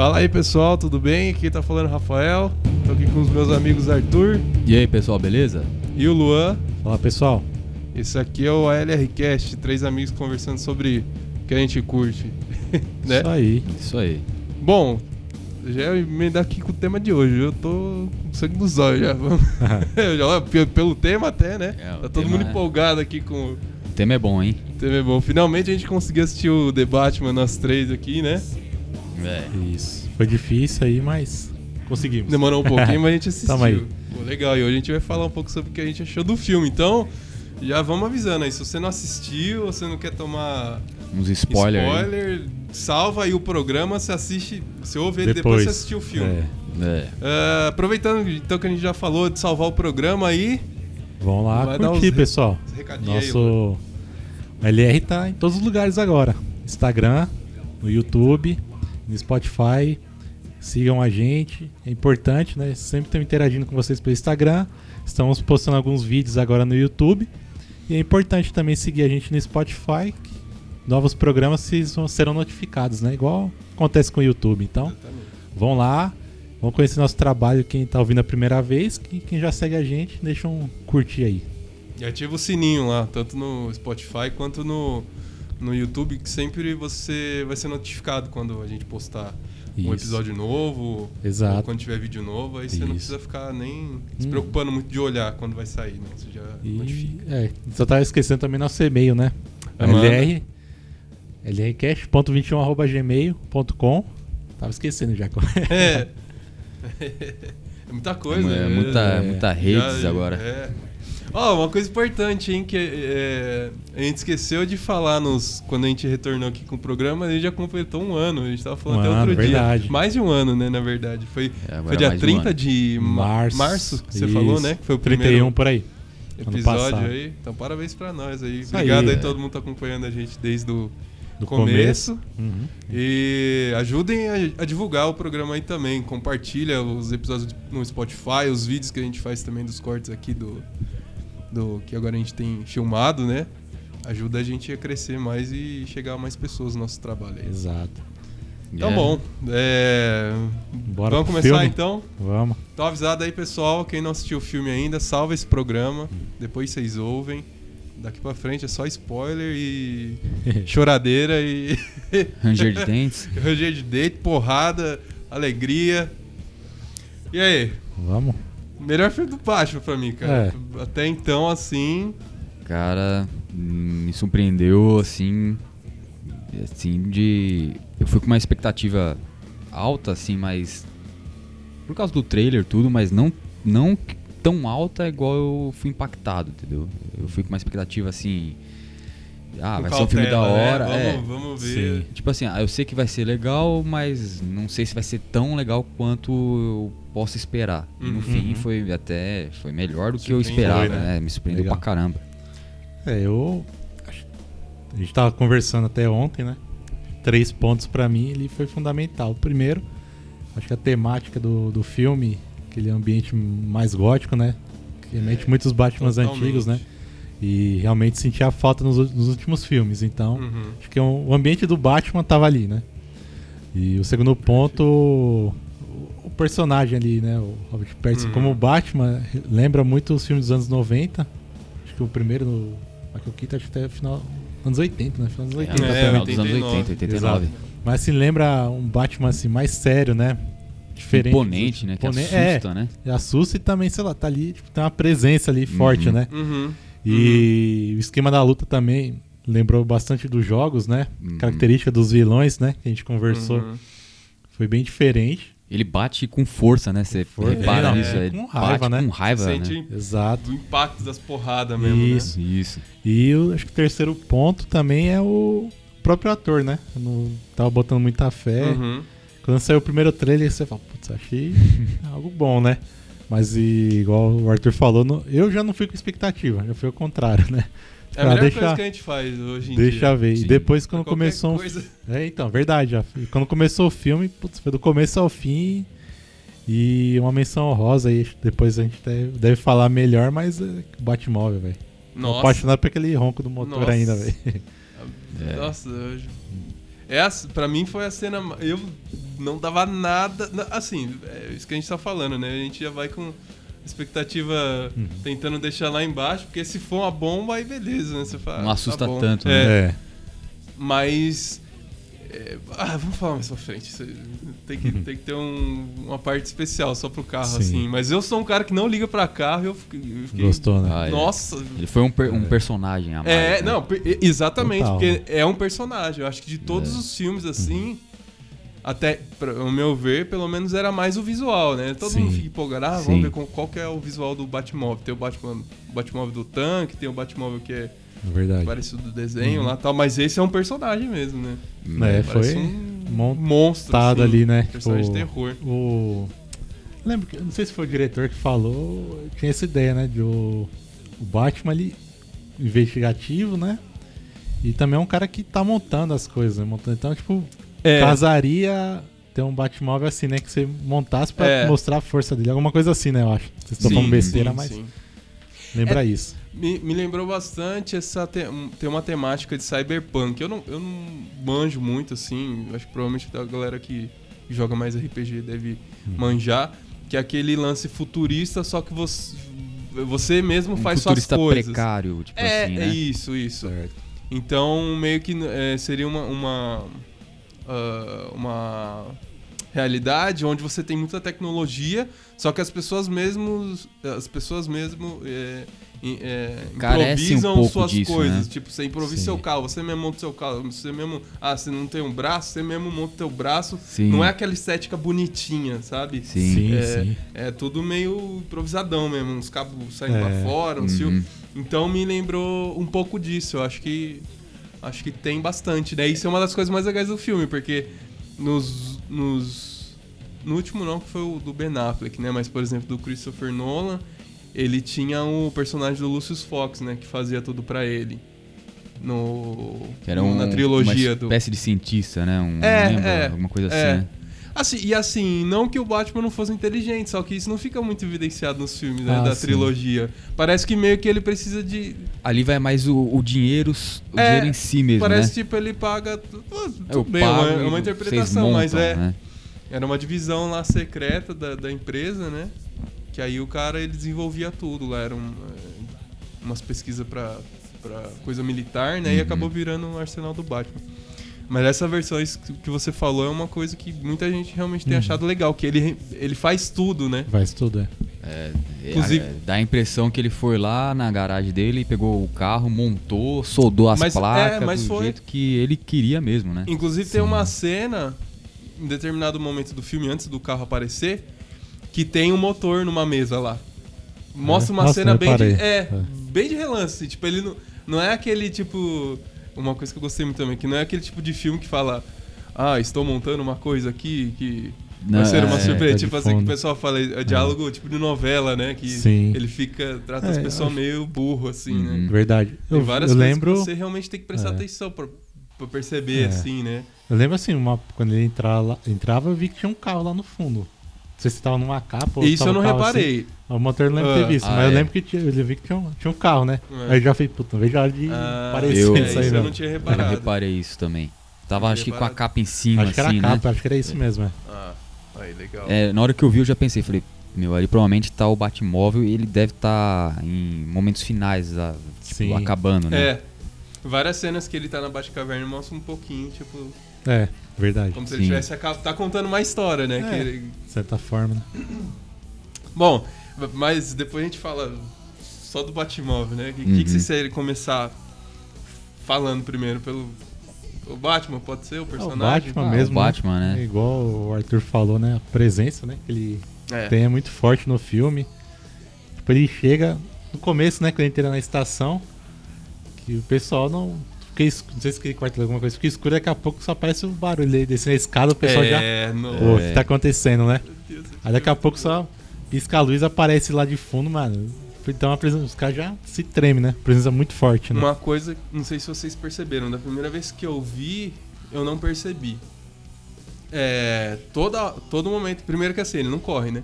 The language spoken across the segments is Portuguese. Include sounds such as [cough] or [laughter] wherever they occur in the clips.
Fala aí pessoal, tudo bem? Aqui tá falando Rafael. Tô aqui com os meus amigos Arthur E aí, pessoal, beleza? e o Luan. Fala pessoal. Esse aqui é o ALRcast, três amigos conversando sobre o que a gente curte. [laughs] né? Isso aí. Isso aí. Bom, já ia emendar aqui com o tema de hoje. Eu tô com sangue nos olhos já. [laughs] [laughs] Já- pe- Pelo tema até, né? É, o tá todo mundo é- empolgado aqui com o O tema é bom, hein? tema bom. Finalmente a gente conseguiu assistir o The Batman, nós três aqui, né? É. Isso. Foi difícil aí, mas conseguimos. Demorou um pouquinho, mas a gente assistiu. [laughs] Tamo aí. Pô, legal, e hoje a gente vai falar um pouco sobre o que a gente achou do filme. Então, já vamos avisando aí. Se você não assistiu, ou você não quer tomar Uns spoilers. aí. spoiler, salva aí o programa, você assiste, você ouve ele depois, Depois. você assistiu o filme. É. É. Ah, aproveitando então que a gente já falou de salvar o programa aí, Vamos lá Vai curtir, uns pessoal. aí. Nosso o LR tá em todos os lugares agora. Instagram, no YouTube, no Spotify. Sigam a gente. É importante, né? Sempre estamos interagindo com vocês pelo Instagram. Estamos postando alguns vídeos agora no YouTube. E é importante também seguir a gente no Spotify. Novos programas serão notificados, né? Igual acontece com o YouTube. Então, Exatamente. Vão lá, vão conhecer nosso trabalho, quem tá ouvindo a primeira vez, quem, quem já segue a gente, deixa um curtir aí. E ativa o sininho lá, tanto no Spotify quanto no, no YouTube, que sempre você vai ser notificado quando a gente postar um Isso. episódio novo, ou Exato. quando tiver vídeo novo, aí você não Isso. precisa ficar nem se Hum. preocupando muito de olhar quando vai sair, não. Você já notifica. E, é, só tava esquecendo também nosso e-mail, né? Manda. LR lrcast.21@gmail.com. Tava esquecendo já. É. [laughs] [laughs] é muita coisa. É, né? muita, É. muita Já- redes agora. É. Ó, uma coisa importante, hein, que é, a gente esqueceu de falar nos, quando a gente retornou aqui com o programa, a gente já completou um ano. A gente tava falando Um até ano, outro verdade. dia. Mais de um ano, né, na verdade. Foi, É, foi dia de um 30 ano. de ma- março, Março. que você Isso. falou, né? Que foi o 31 primeiro por aí. episódio aí. Então parabéns pra nós aí. Isso Obrigado aí, aí, é. todo mundo tá acompanhando a gente desde o Do começo. Uhum. E ajudem a, a divulgar o programa aí também. Compartilha os episódios no Spotify, os vídeos que a gente faz também dos cortes aqui do, do que agora a gente tem filmado, né? Ajuda a gente a crescer mais e chegar a mais pessoas no nosso trabalho aí. Exato. Então É. bom, é... Bora vamos começar filme? então? Vamos. Então avisado aí pessoal, quem não assistiu o filme ainda, salva esse programa, depois vocês ouvem. Daqui pra frente é só spoiler e [laughs] choradeira e [laughs] Ranger de dentes. [laughs] Ranger de date, porrada, alegria. E aí? Vamos. Melhor filme do Batman pra mim, cara. É. Até então, assim. Cara, hum, me surpreendeu, assim. Assim, de. Eu fui com uma expectativa alta, assim, mas. Por causa do trailer, tudo, mas não, não tão alta igual eu fui impactado, entendeu? Eu fui com uma expectativa assim. Ah, com vai ser um filme da cautela, né? hora. é. Vamos, vamos ver. Sim. Tipo assim, ah, eu sei que vai ser legal, mas não sei se vai ser tão legal quanto eu posso esperar. E no Uhum. fim foi até foi melhor do que eu esperava, né? né? Me surpreendeu Legal. pra caramba. É, eu. A gente tava conversando até ontem, né? Três pontos pra mim ele foi fundamental. Primeiro, acho que a temática do, do filme, aquele ambiente mais gótico, né? Que remete muito aos Batmans totalmente. antigos, né? E realmente senti a falta nos, nos últimos filmes. Então, Uhum. acho que o, o ambiente do Batman tava ali, né? E o segundo ponto, o, o personagem ali, né? O Robert Pattinson Uhum. como Batman lembra muito os filmes dos anos 90. Acho que o primeiro no Michael Keaton acho que até final anos 80, né? Final dos 80 É, até, né? final dos anos 89. 80, 89. Mas assim lembra um Batman assim mais sério, né? Diferente. Imponente, né? Que Impone- assusta, né? É, assusta e também, sei lá, tá ali, tipo, tem uma presença ali forte, Uhum. né? Uhum. E o esquema da luta também lembrou bastante dos jogos, né? Uhum. Característica dos vilões, né? Que a gente conversou. Uhum. Foi bem diferente. Ele bate com força, né? Você repara É, nisso. é, ele com raiva, bate né? com raiva, Sente né? Exato. o impacto das porradas mesmo, Isso. né? Isso. E eu acho que o terceiro ponto também é o próprio ator, né? Eu não tava botando muita fé. Uhum. Quando saiu o primeiro trailer, você fala, putz, achei [laughs] algo bom, né? Mas e, igual o Arthur falou, não- eu já não fui com expectativa, já foi o contrário, né? É a melhor deixa- coisa que a gente faz hoje em Deixa dia. ver. Sim. E depois quando começou. um coisa. [laughs] É, então, verdade. Já. Quando começou o filme, putz, foi do começo ao fim. E uma menção honrosa aí. Depois a gente deve, deve falar melhor, mas é, Batmóvel, velho. Tô Nossa. apaixonado por aquele ronco do motor Nossa. ainda, velho. É. [laughs] Nossa, eu- É, a- pra mim foi a cena. Eu não dava nada. na- Assim, é isso que a gente tá falando, né? A gente já vai com expectativa Uhum. tentando deixar lá embaixo, porque se for uma bomba, aí beleza, né? Você fala, Não assusta tá tanto, É, né? É. Mas. É, ah, vamos falar mais pra frente. Tem que, tem que ter um- uma parte especial só pro carro, Sim. assim. Mas eu sou um cara que não liga pra carro e eu fiquei. Gostou, né? Ah, é. Nossa! Ele foi um, per- um personagem a mais. É, né? não, exatamente, Total. porque é um personagem. Eu acho que de todos É. os filmes, assim, até, ao meu ver, pelo menos era mais o visual, né? Todo Sim. mundo fica empolgado, ah, Sim. vamos ver com- qual que é o visual do Batmóvel. Tem o Batman, o Batmóvel do tanque, tem o Batmóvel que é É verdade. parecido do desenho lá e tal, mas esse é um personagem mesmo, né? É, Parece foi um mon- monstro, assim, ali, né? Personagem de terror. O. Lembro que. Não sei se foi o diretor que falou. Tinha essa ideia, né? De o, o Batman ali. Investigativo, né? E também é um cara que tá montando as coisas, né? Montando, então, tipo, É, casaria ter um Batmóvel assim, né? Que você montasse pra É. mostrar a força dele. Alguma coisa assim, né? Eu acho. Vocês estão falando besteira, sim, mas sim. lembra É- isso. Me, me lembrou bastante essa te, tem uma temática de cyberpunk. Eu não, eu não manjo muito assim. Acho que provavelmente a galera que joga mais RPG deve Uhum. manjar. Que é aquele lance futurista, só que você, você mesmo Um faz futurista suas coisas. precário, tipo é, assim, é né? isso, isso. Certo. Então, meio que é, seria uma, uma, ah, uma realidade onde você tem muita tecnologia, só que as pessoas mesmo, as pessoas mesmo é, é, um improvisam pouco suas disso, coisas. né? Tipo, você improvisa Sim. seu carro, você mesmo monta seu carro, você mesmo. Ah, você não tem um braço, você mesmo monta teu braço. Sim. Não é aquela estética bonitinha, sabe? Sim. Sim, É, sim. é tudo meio improvisadão mesmo, uns cabos saindo É. pra fora, uns Uhum. Então me lembrou um pouco disso. Eu acho que acho que tem bastante, né? Isso é uma das coisas mais legais do filme, porque nos nos no último não que foi o do Ben Affleck, né? Mas por exemplo do Christopher Nolan, ele tinha o personagem do Lucius Fox, né? Que fazia tudo pra ele no Que era um, na trilogia uma do espécie de cientista, né? Um, É, lembro, é, alguma coisa assim, é. né? Assim, e assim, não que o Batman não fosse inteligente, só que isso não fica muito evidenciado nos filmes né, Ah, da sim. trilogia. Parece que meio que ele precisa de. Ali vai mais o, o dinheiro, o É, dinheiro em si mesmo, parece né? tipo ele paga. tu- ah, Eu Tudo bem, é uma, pago é uma interpretação, mas montam, é. né? Era uma divisão lá secreta da, da empresa, né? Que aí o cara ele desenvolvia tudo lá. Eram é, umas pesquisas pra, pra coisa militar, né? E Uhum. acabou virando um arsenal do Batman. Mas essa versão que que você falou é uma coisa que muita gente realmente tem Uhum. achado legal, que ele, ele faz tudo, né? Faz tudo, é. É, Inclusive- é, dá a impressão que ele foi lá na garagem dele, pegou o carro, montou, soldou as Mas- é, placas mas do foi- jeito que ele queria mesmo, né? Inclusive tem Sim. uma cena, em determinado momento do filme, antes do carro aparecer, que tem um motor numa mesa lá. Mostra É? uma Nossa, cena bem de, é, É. bem de relance. Tipo, ele não, não é aquele tipo. Uma coisa que eu gostei muito também, que não é aquele tipo de filme que fala. Ah, estou montando uma coisa aqui que vai Não, ser uma é, surpresa. tá de tipo assim, que o pessoal fala, é diálogo tipo de novela, né? Que Sim. ele fica. Trata as É, pessoas acho- meio burro, assim, Uhum. né? Verdade. Tem Eu, várias eu coisas lembro. que você realmente tem que prestar É. atenção pra, pra perceber, É. assim, né? Eu lembro assim, uma, quando ele entrava, lá- entrava, eu vi que tinha um carro lá no fundo. Não sei se tava numa capa ou Isso eu não carro reparei. Assim. O motor eu não lembro de Ah. ter visto, Ah, mas eu é. lembro que tinha, eu vi que tinha um, tinha um carro, né? É. Aí eu já falei, puta, não vejo a hora de Ah, aparecer eu- é, isso aí, isso eu não. não tinha Eu reparado. reparei isso também. Tava, acho que com a capa em cima, Acho que era assim, a né? capa, acho que era isso mesmo, é. Ah, aí, legal. É, na hora que eu vi, eu já pensei, falei, meu, ali provavelmente tá o Batmóvel e ele deve estar em momentos finais, tipo, Sim. acabando, né? É. Várias cenas que ele tá na Batcaverna mostram um pouquinho, tipo, É, verdade. como se ele Sim. tivesse aca- tá contando uma história, né? É. Que ele- De certa forma, né? Bom, mas depois a gente fala só do Batmóvel, né? O que, que, Uhum. que vocês querem começar falando primeiro pelo o Batman, pode ser o É, o personagem? Batman Ah, mesmo. o Batman, né? né? É igual o Arthur falou, né? A presença, né? Que ele É. tem é muito forte no filme. Tipo, ele chega no começo, né? Quando ele entra na estação, que o pessoal não. Fica escuro, não sei se corta alguma coisa, fica escuro daqui a pouco só aparece o barulho dele descendo a escada, o pessoal já. É, no... Pô, o É. que tá acontecendo, né? Deus, Aí daqui a é pouco só pisca a luz aparece lá de fundo, mano. Então a presença, os caras já se tremem, né? Presença muito forte, né? Uma coisa, não sei se vocês perceberam, da primeira vez que eu vi, eu não percebi. É. Toda, todo momento. Primeiro que assim, ele não corre, né?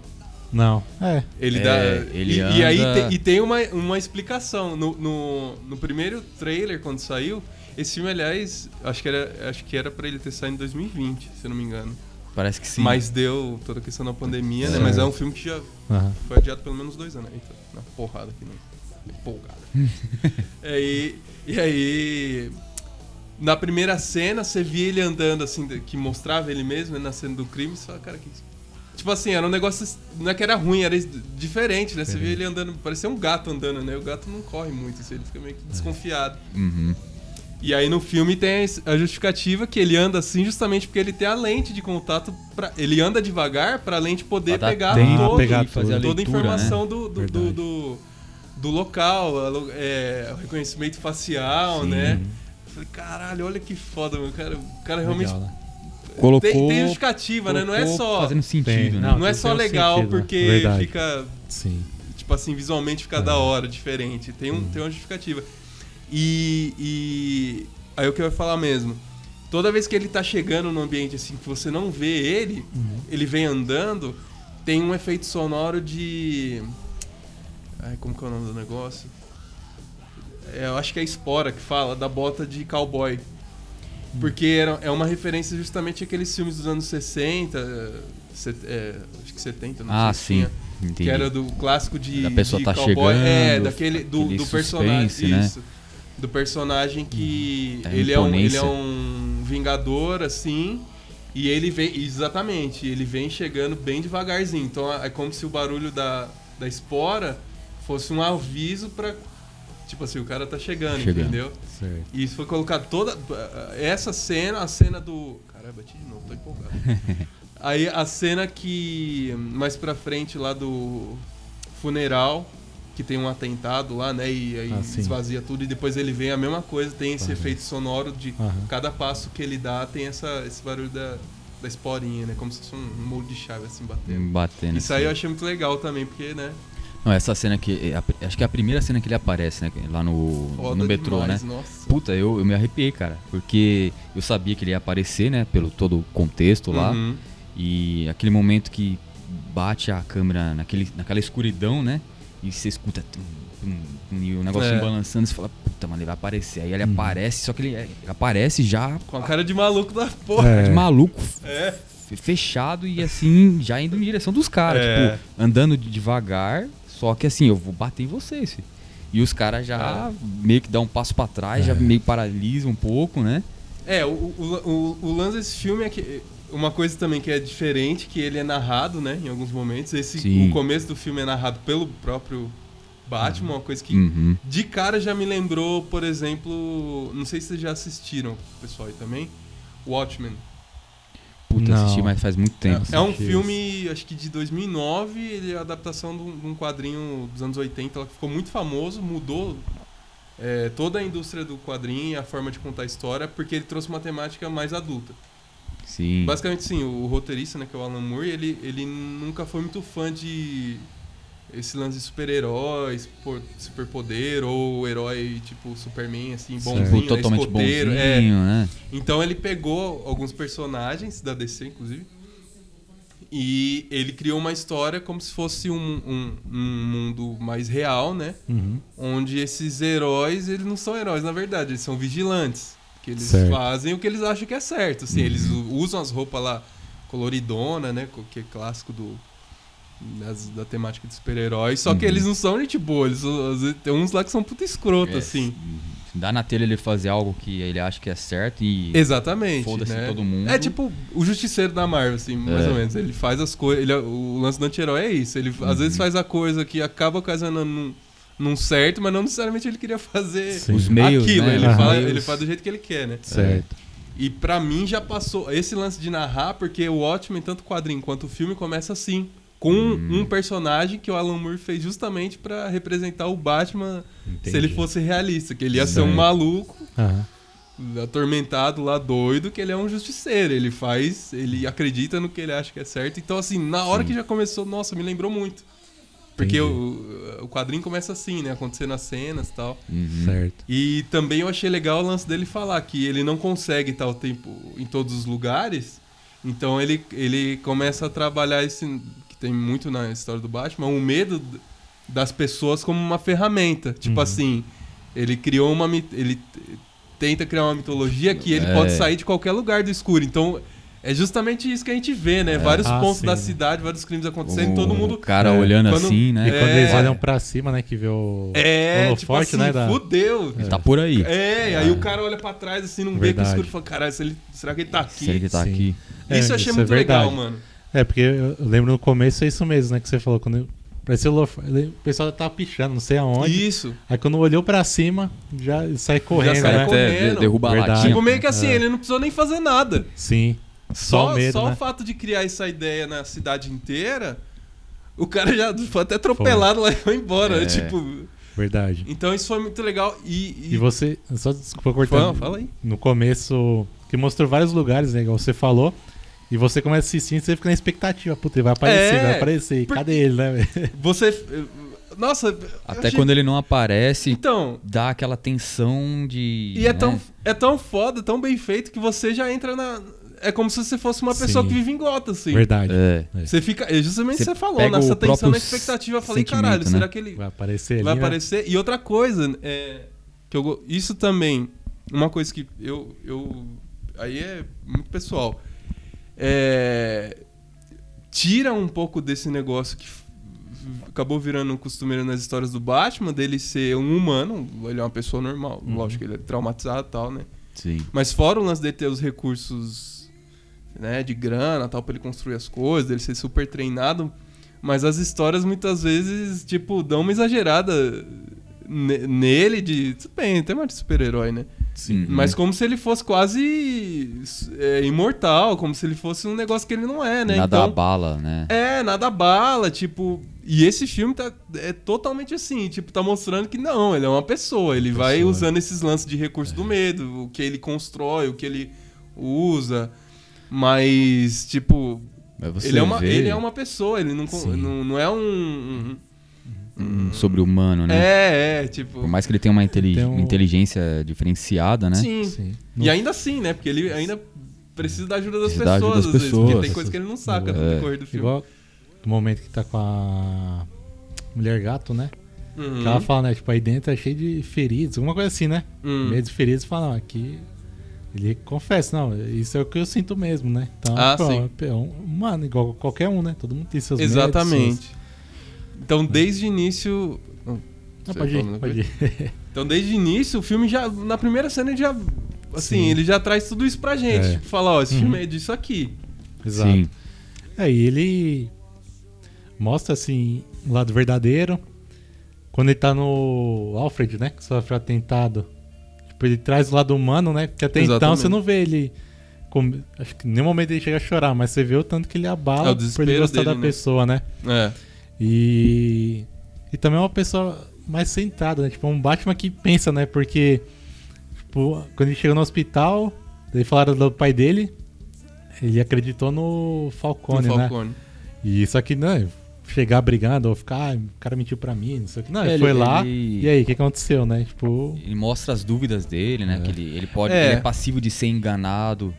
Não. É. Ele É, dá. ele e, e aí anda- te- e tem uma, uma explicação. No, no, no primeiro trailer, quando saiu, Esse filme, aliás, acho que era, acho que era pra ele ter saído em 2020, se eu não me engano. Parece que sim. Mas deu toda a questão da pandemia, né? Certo. Mas é um filme que já Aham. foi adiado pelo menos dois anos. Eita, na porrada aqui, né? Empolgada. [laughs] É, e, e aí, na primeira cena, você via ele andando assim, que mostrava ele mesmo né, na cena do crime, você fala, cara, que. Tipo assim, era um negócio. Não é que era ruim, era diferente, né? Você via ele andando, parecia um gato andando, né? O gato não corre muito, assim, ele fica meio que desconfiado. Uhum. E aí no filme tem a justificativa que ele anda assim justamente porque ele tem a lente de contato. Pra, ele anda devagar pra lente poder Pra pegar tempo todo, pegar fazer a toda a leitura, informação né? do, do, do, do, do local, a lo- é, o reconhecimento facial, Sim. né? Eu Falei, caralho, olha que foda, meu cara. O cara realmente Legal, né? Colocou. tem, tem justificativa, né? Não é só. Fazendo sentido, Tem, né? não. Não é só legal sentido, né? porque Verdade. fica Sim. tipo assim, visualmente fica da hora, diferente. Tem, um, tem uma justificativa. E, e aí o que eu ia falar mesmo. Toda vez que ele tá chegando no ambiente assim, que você não vê ele, ele vem andando, tem um efeito sonoro de. Ai, como que é o nome do negócio? É, eu acho que é Espora que fala, da bota de cowboy. Porque era, é uma referência justamente àqueles filmes dos anos 60, eh, set- é, acho que 70, não Ah, sei se sim. tinha. Que era do clássico de. Da pessoa de tá cowboy. É, chegando, daquele. Do, do personagem. né? Isso. Do personagem que. Da ele, é um, ele é um vingador, assim. E ele vem. Exatamente, ele vem chegando bem devagarzinho. Então é como se o barulho da, da espora fosse um aviso pra. Tipo assim, o cara tá chegando, Chegando. entendeu? Certo. E isso foi colocado toda. Essa cena, a cena do. Caralho, bati de novo, tô empolgado. [laughs] Aí a cena que. Mais pra frente lá do funeral, que tem um atentado lá, né? E aí Ah, esvazia tudo e depois ele vem a mesma coisa, tem esse efeito sonoro de cada passo que ele dá tem essa, esse barulho da, da esporinha, né? Como se fosse um molde de chave assim batendo. Batendo. Isso aí eu achei muito legal também, porque, né? Não, essa cena que. é a- acho que é a primeira cena que ele aparece, né? Lá no, Foda no metrô, demais, né? Nossa. Puta, eu, eu me arrepiei, cara. Porque eu sabia que ele ia aparecer, né? Pelo todo o contexto lá. Uhum. E aquele momento que bate a câmera naquele, naquela escuridão, né? E você escuta. tum, tum, tum, e o negocinho É. balançando, você fala, puta, mano, ele vai aparecer. Aí ele Uhum. aparece, só que ele, ele aparece já Com a cara de maluco da porra. É. de maluco, É. fechado e assim, já indo em direção dos caras. É. Tipo, andando de- devagar, só que assim, eu vou bater em vocês, filho. E os caras já meio que dão um passo pra trás, já É. meio paralisam um pouco, né? É, o, o, o, o lance desse filme é que. Uma coisa também que é diferente, que ele é narrado, né, em alguns momentos. Esse, Sim. o começo do filme é narrado pelo próprio Batman, uma coisa que Uhum. de cara já me lembrou, por exemplo. Não sei se vocês já assistiram, pessoal aí também. Watchmen. Puta, Não. assisti, mas faz muito tempo. É um assisti filme, acho que de 2009, ele é a adaptação de um, de um quadrinho dos anos 80, ela ficou muito famoso, mudou é, toda a indústria do quadrinho e a forma de contar a história, porque ele trouxe uma temática mais adulta. Sim. Basicamente, sim, o roteirista, né, que é o Alan Moore, ele, ele nunca foi muito fã de esse lance de super-heróis, por- superpoder, ou herói tipo Superman, assim, bonzinho, Tipo, totalmente escoteiro. bonzinho, é. né? Então ele pegou alguns personagens da DC, inclusive, e ele criou uma história como se fosse um, um, um mundo mais real, né? Uhum. Onde esses heróis, eles não são heróis, na verdade, eles são vigilantes. Que eles Certo. fazem o que eles acham que é certo. Assim, Uhum. Eles usam as roupas lá coloridona, né? Que é clássico do, das- da temática de super-heróis. Só que Uhum. eles não são gente boa. Eles, são- às vezes, tem uns lá que são puta escroto, É, assim. se Dá na telha ele fazer algo que ele acha que é certo e. Exatamente. Foda-se né? todo mundo. É tipo o justiceiro da Marvel, assim, mais É. ou menos. Ele faz as coisas. ele é- O lance do anti-herói é isso. Ele às vezes Uhum. faz a coisa que acaba ocasionando num, num certo, mas não necessariamente ele queria fazer Sim. Os meios. aquilo. né? Ele, fala- Meios. ele faz do jeito que ele quer, né? Certo. E pra mim já passou. Esse lance de narrar, porque o Watchmen, tanto o quadrinho quanto o filme, começa assim. Com Hum. um personagem que o Alan Moore fez justamente pra representar o Batman Entendi. se ele fosse realista. Que ele ia ser um Certo. maluco Aham. atormentado lá, doido, que ele é um justiceiro. Ele faz, ele acredita no que ele acha que é certo. Então, assim, na hora Sim. que já começou, nossa, me lembrou muito. Porque o, o quadrinho começa assim, né? Acontecendo as cenas e tal. Uhum. Certo. E também eu achei legal o lance dele falar que ele não consegue estar o tempo em todos os lugares. Então ele, ele começa a trabalhar esse. Que tem muito na história do Batman, o medo das pessoas como uma ferramenta. Tipo Uhum. assim, ele criou uma. Ele tenta criar uma mitologia que ele É. pode sair de qualquer lugar do escuro. Então, é justamente isso que a gente vê, né? Vários Ah, pontos sim, da né? cidade, vários crimes acontecendo, o, todo mundo. o cara É, olhando quando- assim, E né? É. quando eles olham pra cima, né, que vê o É, o tipo holoforte, assim, né, da... fudeu. Ele tá por aí. É, e aí o cara olha pra trás assim, não vê que Verdade. escuro e fala, caralho, se ele- será que ele tá aqui? Será que ele tá Sim. aqui? É, isso eu achei isso é muito legal, mano. É, porque eu lembro no começo é isso mesmo, né, que você falou, quando eu- parecia o pessoal tava pichando, não sei aonde. Isso. Aí quando olhou pra cima, já sai correndo, sai né? correndo. Até de- derruba a Verdade. latinha. Tipo, meio que assim, É. ele não precisou nem fazer nada. Sim. Só, Só, o medo, só né? o fato de criar essa ideia na cidade inteira, o cara já foi até atropelado lá e foi embora. É. Tipo, Verdade. então isso foi muito legal. E, E você, só desculpa Fala, cortar. fala aí. No começo, que mostrou vários lugares, né, igual você falou. E você começa a assistir e você fica na expectativa. Puta, ele vai aparecer, É, vai aparecer. por- Cadê ele, né, velho? Você. Nossa. Até achei- quando ele não aparece, Então. dá aquela tensão de. E é, né? tão, é tão foda, tão bem feito que você já entra na. É como se você fosse uma pessoa Sim. que vive em gota, assim. Verdade. É. Você fica. É justamente o que Você você falou, nessa tensão, na expectativa. Eu falei, caralho, né? será que ele Vai aparecer ali, vai né? aparecer? E outra coisa, é, que eu, isso também, uma coisa que eu, eu. Aí é muito pessoal. É, tira um pouco desse negócio que acabou virando costumeiro nas histórias do Batman, dele ser um humano, ele é uma pessoa normal. Uhum. Lógico que ele é traumatizado e tal, né? Sim. Mas fora o lance dele ter os recursos né, de grana tal, pra ele construir as coisas, dele ser super treinado. Mas as histórias muitas vezes, tipo, dão uma exagerada ne- nele de. Tudo bem, tem uma de super-herói, né? Sim. Mas como se ele fosse quase é, imortal, como se ele fosse um negócio que ele não é, né? Nada então, abala, né? é, nada bala, tipo. E esse filme tá, é totalmente assim, tipo, tá mostrando que não, ele é uma pessoa, ele vai Pessoa. usando esses lances de recurso do medo, o que ele constrói, o que ele usa. Mas, tipo, Mas você ele é, uma, vê ele é uma pessoa, ele não, Sim. não, não é um. um- um sobre-humano, né? É, é, tipo. Por mais que ele tenha uma, inteli- Tem um- uma inteligência diferenciada, né? Sim. Sim. E ainda assim, né? Porque ele ainda precisa da ajuda das Precisa da pessoas, ajuda das às vezes, porque pessoas. tem coisa que ele não saca É. no decorrer do filme. Igual no momento que tá com a mulher gato, né? Uhum. Que ela fala, né? Tipo, aí dentro é cheio de feridos, alguma coisa assim, né? Hum. Meio de feridos fala, não, aqui. Ele confessa, não, isso é o que eu sinto mesmo, né? Então, Ah, pô, sim. é um humano, igual qualquer um, né? Todo mundo tem seus medos, Exatamente. Então, desde o início. Não, Não, você pode ir, pode ir. [laughs] Então, desde o início, o filme já. Na primeira cena, ele já. Assim, Sim. ele já traz tudo isso pra gente. É. Tipo, fala, ó, esse Uhum. filme é disso aqui. Exato. Sim. É, e ele mostra, assim, o lado verdadeiro. Quando ele tá no Alfred, né? Que sofre o atentado. Tipo, ele traz o lado humano, né? Porque até então Exatamente. você não vê ele. com- Acho que em nenhum momento ele chega a chorar, mas você vê o tanto que ele É abala o por ele gostar dele, da né? pessoa, né? É. E. E também é uma pessoa mais centrada, né? Tipo, um Batman que pensa, né? Porque. Tipo, quando ele chegou no hospital, daí falaram do pai dele. Ele acreditou no Falcone, do né? Falcone. E só que, não, chegar brigando ou ficar, ah, o cara mentiu pra mim, não sei o que. Não, ele, Ele- foi lá, ele- e aí, o que aconteceu, né? Tipo, Ele mostra as dúvidas dele, né? É. Que ele, ele pode. É. Ele é passivo de ser enganado.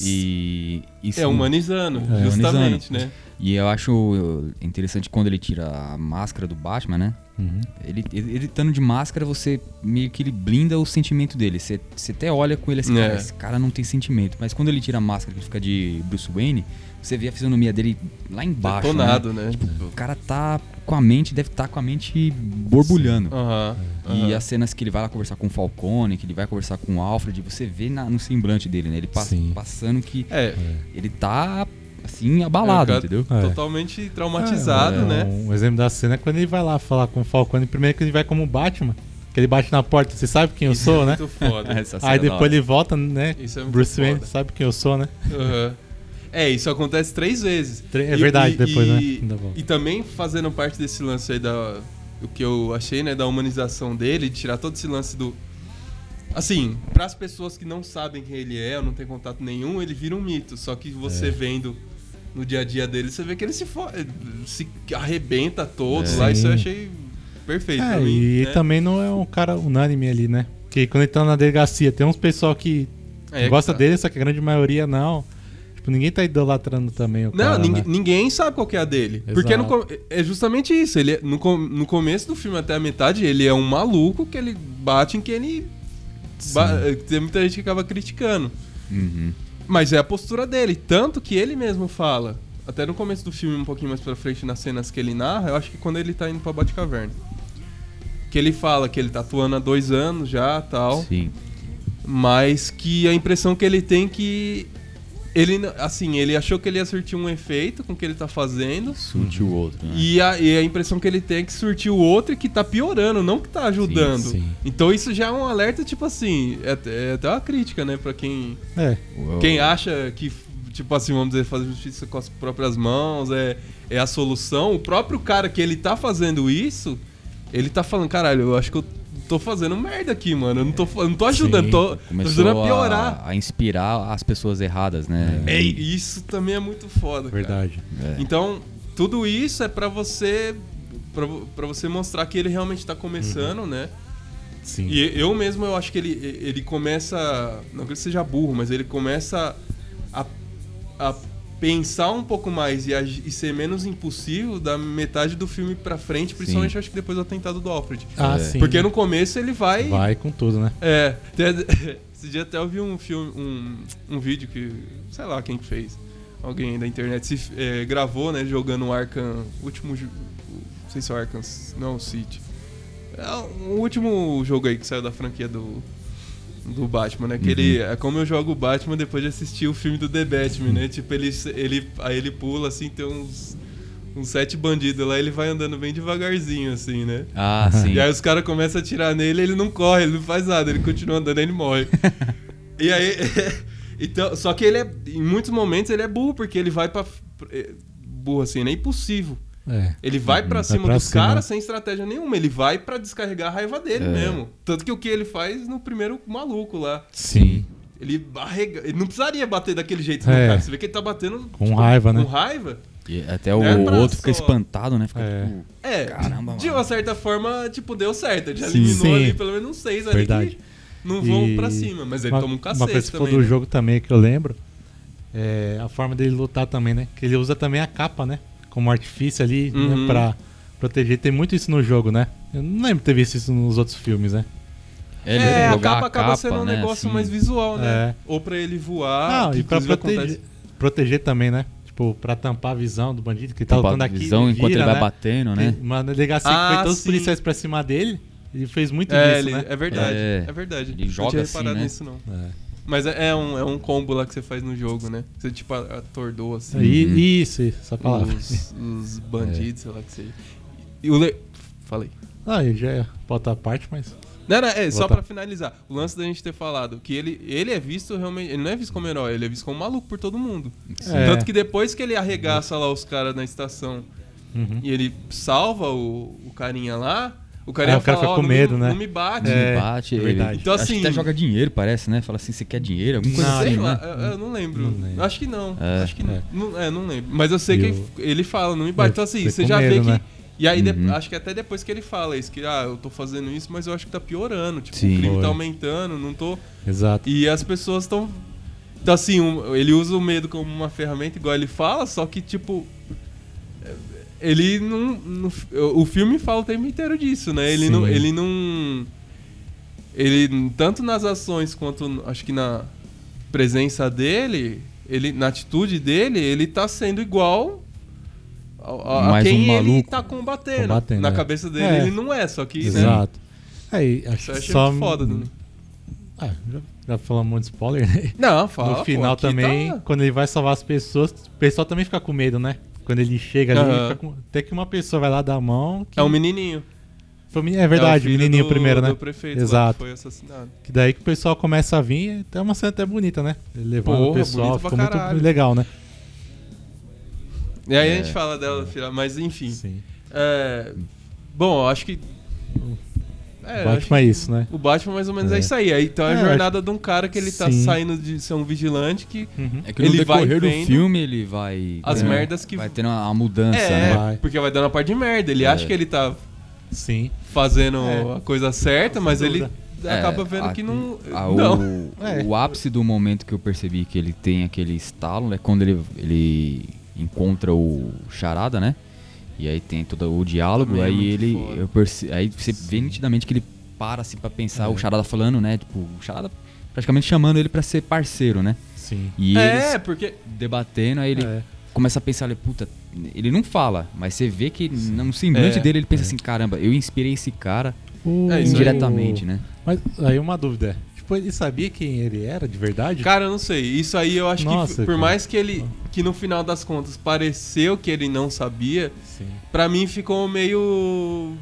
E. Isso, É humanizando, É, justamente, né? E eu acho interessante quando ele tira a máscara do Batman, né? uhum, Ele, ele, ele estando de máscara, você meio que ele blinda o sentimento dele. Você, você até olha com ele assim, É. cara, esse cara não tem sentimento. Mas quando ele tira a máscara que ele fica de Bruce Wayne, você vê a fisionomia dele lá embaixo. né? Detonado, né? O cara tá com a mente, deve estar com a mente borbulhando. Aham. E aham. as cenas que ele vai lá conversar com o Falcone, que ele vai conversar com o Alfred, você vê na- no semblante dele, né? Ele passa, passando que É. ele tá, assim, abalado, É, entendeu? É. Totalmente traumatizado, É, né? Um exemplo da cena é quando ele vai lá falar com o Falcone, primeiro que ele vai como Batman, que ele bate na porta, você sabe quem eu Isso sou, é né? Muito foda. [laughs] Aí é depois ele volta, né? Isso é muito Bruce Wayne, sabe quem eu sou, né? Aham. É, isso acontece três vezes. É E- verdade, e- depois, e- né? Ainda volta. E também fazendo parte desse lance aí da. O que eu achei, né? Da humanização dele, de tirar todo esse lance do. Assim, para as pessoas que não sabem quem ele é, ou não tem contato nenhum, ele vira um mito. Só que você É. vendo no dia a dia dele, você vê que ele se, fo- se arrebenta todo É. lá. Isso eu achei perfeito É, mim. e né? também não é um cara unânime ali, né? Porque quando ele tá na delegacia, tem uns pessoal que É que gosta tá. dele, só que a grande maioria não. Tipo, ninguém tá idolatrando também o Não, cara, ninguém, né? ninguém sabe qual que é a dele. Exato. Porque no é justamente isso. Ele é- no, no começo do filme até a metade, ele é um maluco que ele bate em quem ele ba- eh, tem muita gente que acaba criticando. Uhum. Mas é a postura dele. Tanto que ele mesmo fala, até no começo do filme, um pouquinho mais pra frente, nas cenas que ele narra, eu acho que quando ele tá indo pra Batcaverna. Que ele fala que ele tá atuando há dois anos já tal. Sim. Mas que a impressão que ele tem que. Ele, assim, ele achou que ele ia surtir um efeito com o que ele tá fazendo. Surte o outro, né? E a, e a impressão que ele tem é que surtiu o outro e que tá piorando, não que tá ajudando. Sim, sim. Então isso já é um alerta, tipo assim, é, até- é até uma crítica, né, pra quem, É, quem acha que, tipo assim, vamos dizer, fazer justiça com as próprias mãos é, é a solução. O próprio cara que ele tá fazendo isso, ele tá falando, caralho, eu acho que eu tô fazendo merda aqui, mano. Eu não tô, eu não tô ajudando, Sim. tô, tô Começou ajudando a piorar. a, a inspirar as pessoas erradas, né? É, isso também é muito foda, cara. verdade. É. Então, tudo isso é pra você pra você mostrar que ele realmente tá começando, né? Sim. E eu mesmo eu acho que ele, ele começa, não que ele seja burro, mas ele começa a, a pensar um pouco mais e, e ser menos impulsivo da metade do filme pra frente, principalmente eu acho que depois do atentado do Alfred. Ah, É. sim. Porque no começo ele vai Vai com tudo, né? é, [laughs] esse dia até eu vi um filme, um, um vídeo que, sei lá quem que fez, alguém da internet se, é, gravou, né, jogando o Arkham, último, não sei se é o Arkham, não, o City. É o último jogo aí que saiu da franquia do, do Batman, né, que ele, é como eu jogo o Batman depois de assistir o filme do The Batman, né, tipo, ele, ele, aí ele pula assim, tem uns, uns sete bandidos lá, ele vai andando bem devagarzinho assim, né. Ah, sim. E aí os caras começam a atirar nele, ele não corre, ele não faz nada, ele continua andando, ele morre. [laughs] e aí. [laughs] então, só que ele é. Em muitos momentos ele é burro, porque ele vai pra. é, Burro assim, não é impulsivo. É. Ele vai pra Vai cima pra dos caras sem estratégia nenhuma. Ele vai pra descarregar a raiva dele É. mesmo. Tanto que o que ele faz no primeiro maluco lá. Sim. Ele arrega... Ele não precisaria bater daquele jeito no É. cara. Você vê que ele tá batendo. Com raiva, né? Com raiva. E até o é outro fica só- espantado, né? Fica É. tipo. É, Caramba, de uma certa forma, tipo, deu certo. Ele já Sim. eliminou Sim. ali pelo menos uns seis ali Verdade. que não vão E pra cima. Mas ele uma, toma um Uma cacete coisa que também. do né? jogo também que eu lembro é a forma dele lutar também, né? Que ele usa também a capa, né? Como artifício ali, Uhum. né? Pra proteger. Tem muito isso no jogo, né? Eu não lembro de ter visto isso nos outros filmes, né? Ele É, a jogar capa acaba sendo um né, negócio assim. mais visual, né? É. Ou pra ele voar. Que e pra inclusive proteger, acontece- proteger também, né? Tipo, pra tampar a visão do bandido que tá Tampar lutando a aqui. visão enquanto vira, ele vai né? batendo, né? Tem Uma delegacia Ah, que foi todos os sim. policiais pra cima dele. Ele fez muito É, disso, ele- né? é verdade. É. É, verdade. Ele Não joga tinha assim, reparado né? nisso, não. É. Mas é, é um, é um combo lá que você faz no jogo, né? Você, tipo, atordou assim. E- Uhum. Isso, essa palavra. Os, os [laughs] bandidos, sei lá que seja. E o le... Falei. Ah, ele já é pauta à parte, mas. Não, não, é, só Voltar. pra finalizar. O lance da gente ter falado que ele, ele é visto realmente. Ele não é visto como herói, ele é visto como maluco por todo mundo. É. Tanto que depois que ele arregaça lá os caras na estação Uhum. e ele salva o, o carinha lá, o carinha Ah, o cara fala, fica com não medo, me, né? Não me bate. É, Ele bate, é verdade. Então, acho que assim- até joga dinheiro, parece, né? Fala assim, você quer dinheiro? Alguma coisa Não, Sei assim, lá, né? eu, eu não lembro. Não lembro. Acho que não. É. Acho que É. não. É, não lembro. Mas eu sei E que ele fala, não me bate. É, Então assim, você já vê medo, que. né? E aí, de- Uhum. acho que até depois que ele fala isso, que ah, eu tô fazendo isso, mas eu acho que tá piorando. Tipo, Sim. o crime Foi. tá aumentando, não tô. Exato. E as pessoas estão. Então, assim, um- ele usa o medo como uma ferramenta, igual ele fala, só que, tipo. Ele não. não- o filme fala o tempo inteiro disso, né? Ele Sim. não. Ele não. Ele, tanto nas ações quanto acho que na presença dele, ele, na atitude dele, ele tá sendo igual a, a- Mais quem um ele maluco. tá combatendo. Combatendo, na é. cabeça dele, É. ele não é, só que. Né? Exato. Aí, Isso acho que só. muito foda, né? Ah, já, já falamos muito de spoiler, né? Não, fala. no pô, final aqui também, tá- quando ele vai salvar as pessoas, o pessoal também fica com medo, né? Quando ele chega ali, Aham. fica com- até que uma pessoa vai lá dar a mão. que- É um menininho. Foi meni- é verdade, é o filho menininho do, primeiro, né? Do prefeito lá Exato. que foi assassinado. Que daí que o pessoal começa a vir, até uma cena até bonita, né? Ele levando Porra, o pessoal, bonito pra ficou muito legal, né? E aí É. a gente fala dela, filha, mas enfim. Sim. É, bom, eu acho que. É, acho Batman é isso, né? O Batman mais ou menos é, É. isso aí. Então é a É, jornada de um cara que ele tá Sim. saindo de ser um vigilante que. Uhum. É que no Ele vai decorrer do vendo filme ele vai. as tendo- merdas que- Vai tendo uma mudança, é, né? Vai. porque vai dando uma parte de merda. Ele É. acha que ele tá Sim. fazendo É. a coisa certa, mas ele. É, acaba vendo a- que não. a- não. O, [laughs] É. o ápice do momento que eu percebi que ele tem aquele estalo é quando ele, ele encontra o Charada, né? E aí tem todo o diálogo, é aí ele. perce, aí você vê nitidamente que ele para assim pra pensar, É. o Charada falando, né? Tipo, o Charada praticamente chamando ele pra ser parceiro, né? Sim. E É, eles porque. debatendo, aí ele É. começa a pensar, ele, puta, ele não fala, mas você vê que no semblante É. dele ele pensa assim, caramba, eu inspirei esse cara É, indiretamente, né? Mas aí uma dúvida. é, Tipo, ele sabia quem ele era de verdade? Cara, eu não sei. Isso aí eu acho Nossa, que, por cara. mais que ele. Que no final das contas pareceu que ele não sabia, Sim. pra mim ficou meio.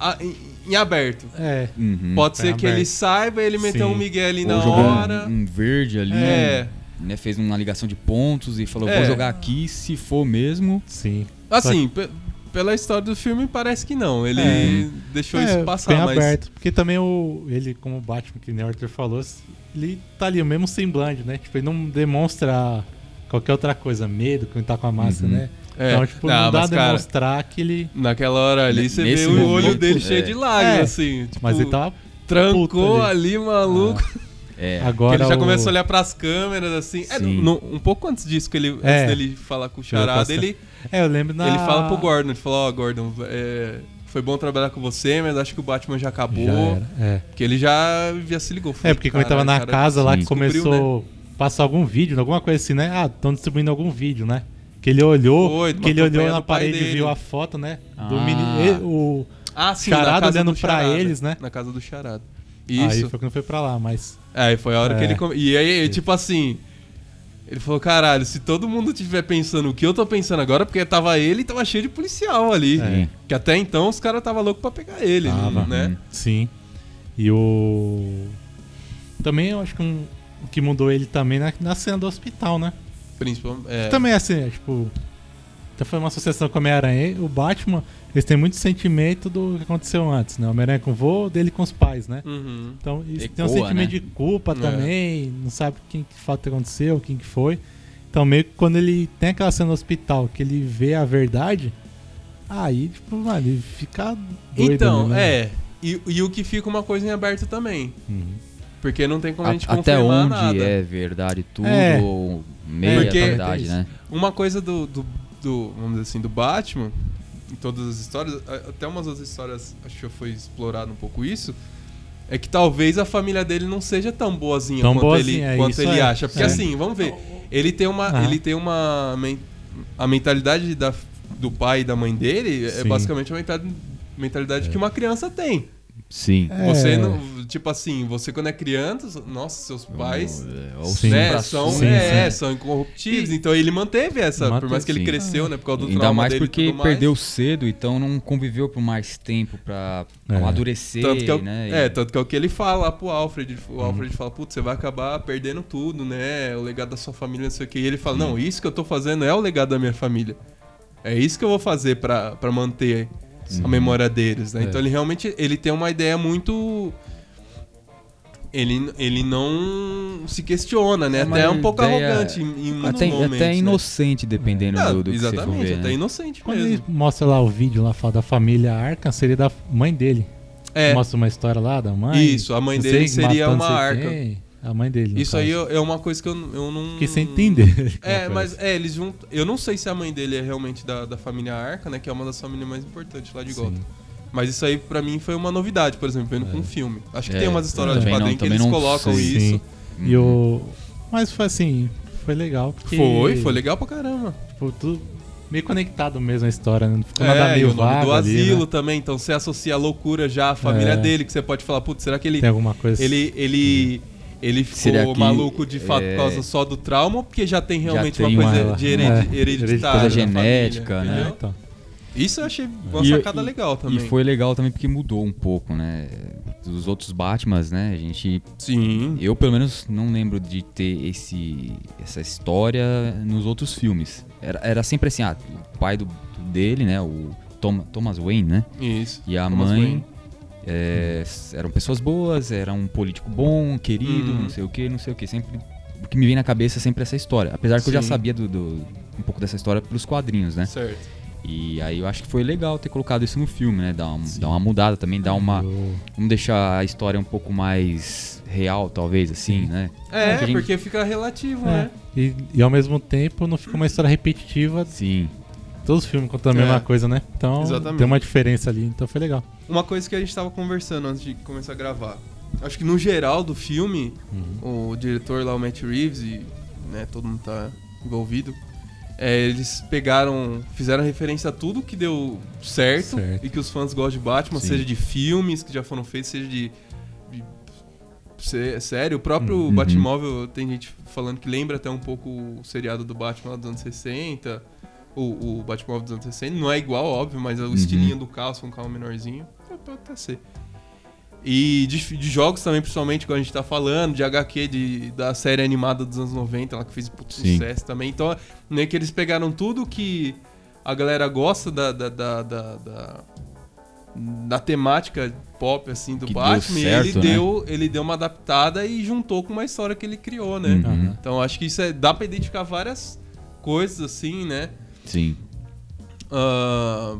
a- em, em aberto. É. Uhum. Pode ser que ele aberto. saiba, ele meteu um Miguel ali Ou na jogou um- hora. Um, verde ali, É. né? Fez uma ligação de pontos e falou, É. vou jogar aqui se for mesmo. Sim. Assim, pe- pela história do filme, parece que não. Ele É. deixou É, isso passar, bem mas. aberto. Porque também o, ele, como o Batman, que o Arthur falou, ele tá ali, o mesmo semblante, né? Tipo, ele não demonstra qualquer outra coisa, medo quando tá com a massa, Uhum. né? É. Então, tipo, não, Não, dá a mas, cara, demonstrar que ele. Naquela hora ali, você vê o olho momento, dele é. cheio de lágrimas, É. assim. Tipo, Mas ele tava. trancou puto ali. ali, maluco. É. [laughs] Agora. que ele já o- começa a olhar pras câmeras, assim. É, Sim. no- um pouco antes disso, que ele, É. antes dele falar com o Charada, ele, É, eu lembro na. ele fala pro Gordon, ele falou, ó, Gordon, é, foi bom trabalhar com você, mas acho que o Batman já acabou. Já era, É. Porque ele já, já se ligou. É, Falei, porque quando ele tava "Caralho, na cara casa lá que descobriu, começou né?" a passar algum vídeo, alguma coisa assim, né? Ah, estão distribuindo algum vídeo, né? Que ele olhou, Foi, que ele olhou na do parede e viu a foto, né? Do Ah. menino. e- o, Ah, sim, Charada olhando do pra Charada, eles, né? Na casa do Charada. Aí Isso. foi quando foi pra lá, mas. Aí foi a hora que É. ele. come- E aí, tipo assim. Ele falou, caralho, se todo mundo tiver pensando o que eu tô pensando agora, porque tava ele e tava cheio de policial ali. É. Que até então os caras tava louco pra pegar ele, Tava. né? Sim. E o. Também eu acho que um, o que mudou ele também na, na cena do hospital, né? Principalmente. É. Também assim, é, tipo. Até foi uma associação com o Homem-Aranha. O Batman, eles têm muito sentimento do que aconteceu antes, né? O Homem-Aranha com o vô, dele com os pais, né? Uhum. Então, eles têm um Ecoa, sentimento né? de culpa É. também, não sabe quem que fato aconteceu, quem que foi. Então, meio que quando ele tem aquela cena no hospital, que ele vê a verdade, aí, tipo, mano, ele fica doido. Então, né? é. E, e o que fica uma coisa em aberto também. Uhum. Porque não tem como a, gente A- até confirmar onde nada. é verdade tudo É. ou meia Porque- verdade, né? Uma coisa do, do, do, vamos dizer assim, do Batman, em todas as histórias, até umas outras histórias, acho que foi explorado um pouco isso, é que talvez a família dele não seja tão boazinha Tão quanto ele, boazinha, é, quanto ele é. acha. Porque É. assim, vamos ver, ele tem uma, Ah. ele tem uma, a mentalidade da, do pai e da mãe dele é Sim. basicamente a mentalidade, mentalidade que uma criança tem. Sim. É. Você não, tipo assim, você quando é criança, nossa, seus pais É, o Sim. né, são, sim, é, sim. são incorruptíveis. Então ele manteve essa, por mais que ele cresceu, né, por causa do Ainda trauma mais dele e porque mais. perdeu cedo, então não conviveu por mais tempo pra É. amadurecer, tanto que é, o- né? é, E- tanto que é o que ele fala lá pro Alfred. O Uhum. Alfred fala, putz, você vai acabar perdendo tudo, né? O legado da sua família, não sei o que. E ele fala, não, isso que eu tô fazendo é o legado da minha família. É isso que eu vou fazer pra, pra manter a memória deles, né? É. Então ele realmente ele tem uma ideia muito. Ele, ele não se questiona, né? É até é um pouco ideia- arrogante em, em muitos até, momentos. até né? inocente, dependendo Ah, do, do que você for exatamente, ver, até né? inocente Quando mesmo. ele mostra lá o vídeo lá fala da família Arkham, seria da mãe dele. É, Mostra uma história lá da mãe. Isso, a mãe dele sei, seria uma Arkham. quem. A mãe dele. isso aí caso. é uma coisa que eu, eu não. Fiquei sem entender. [laughs] É, [laughs] como mas é, eles juntam. Eu não sei se a mãe dele é realmente da, da família Arca, né? Que é uma das famílias mais importantes lá de Sim. Gotham. Mas isso aí pra mim foi uma novidade, por exemplo, vendo É. com um filme. Acho que É, tem umas histórias de quadrinho que eles não colocam sei. isso. Sim. E o. Mas foi assim, foi legal. Porque, Foi, foi legal pra caramba. Tipo, tudo meio conectado mesmo a história, né? Não ficou nada É, e meio o nome vago do ali, asilo né? também, então você associa a loucura já à família É. dele, que você pode falar, putz, será que ele. Tem alguma coisa Ele. ele ele ficou que, maluco de fato é, por causa só do trauma ou porque já tem realmente tem uma coisa uma- de é, heredi- hereditária, coisa na família, genética, né? É, então. Isso eu achei uma E- sacada e- legal também. E foi legal também porque mudou um pouco, né? Dos outros Batmans, né? A gente. Sim. Eu, pelo menos, não lembro de ter esse, essa história nos outros filmes. Era, era sempre assim, ah, o pai do, dele, né? O Tom- Thomas Wayne, né? Isso. E a Thomas mãe Wayne. É, eram pessoas boas, era um político bom, querido, Uhum. não sei o que, não sei o que. Sempre, o que me vem na cabeça é sempre essa história. Apesar que eu já Sim. sabia do, do- um pouco dessa história pelos quadrinhos, né? Certo. E aí eu acho que foi legal ter colocado isso no filme, né? Dar, um- dar uma mudada também, dar uma. Vamos deixar a história um pouco mais real, talvez, assim, né? É, que a gente- porque fica relativo, É, né? E, e ao mesmo tempo não fica uma história repetitiva Sim. Todos os filmes contam a É. mesma coisa, né? Então Exatamente. tem uma diferença ali, então foi legal. Uma coisa que a gente tava conversando antes de começar a gravar. Acho que no geral do filme, Uhum. o diretor lá, o Matt Reeves, e né, todo mundo tá envolvido, é, eles pegaram, fizeram referência a tudo que deu certo, Certo. e que os fãs gostam de Batman, Sim. seja de filmes que já foram feitos, seja de. de sé- sério, o próprio Uhum. Batmóvel, tem gente falando que lembra até um pouco o seriado do Batman lá dos anos 60. O, o Batmóvel dos anos 60 não é igual, óbvio, mas é o Uhum. estilinho do carro, se um carro menorzinho, é, pode até ser. E de, de jogos também, principalmente, quando a gente tá falando, de HQ, de, da série animada dos anos 90, lá que fez puto Sim. sucesso também. Então, meio que eles pegaram tudo que a galera gosta da, da, da, da, da- temática pop, assim, do Que deu Batman, certo, e ele, né? deu, ele deu uma adaptada e juntou com uma história que ele criou, né? Uhum. Então, acho que isso é, dá pra identificar várias coisas, assim, né? Sim. Ah,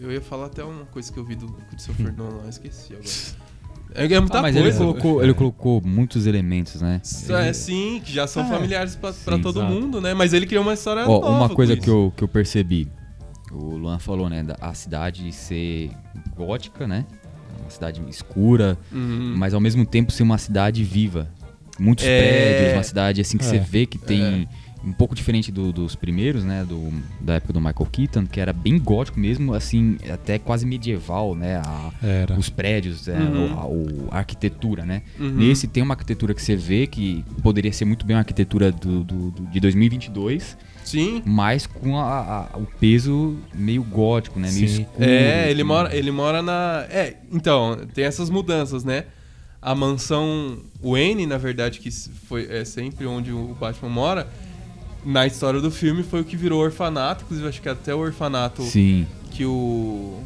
eu ia falar até uma coisa que eu vi do Christopher Nolan, esqueci agora. É, é muita Ah, mas coisa. ele colocou, ele colocou muitos elementos, né? É, sim, que já são Ah, é. familiares Sim, todo exato. mundo, né? Mas ele criou uma história Ó, nova uma coisa que eu, que eu percebi, o Luan falou, né, da a cidade ser gótica, né? Uma cidade escura, Uhum. mas ao mesmo tempo ser uma cidade viva. Muitos É. prédios, uma cidade assim que É. você vê que tem um pouco diferente do- dos primeiros, né, do, da época do Michael Keaton, que era bem gótico mesmo, assim, até quase medieval, né, a- Era. os prédios, é, Uhum. o- a, a arquitetura, né? Uhum. Nesse tem uma arquitetura que você vê que poderia ser muito bem uma arquitetura do, do- do- de 2022, Sim. mas com a- a- o peso meio gótico, né? Meio Sim. escuro. É, ele assim. mora, ele mora na. É, então, tem essas mudanças, né? A mansão Wayne, na verdade, que foi é sempre onde o Batman mora, na história do filme foi o que virou orfanato, inclusive acho que até o orfanato Sim. que o.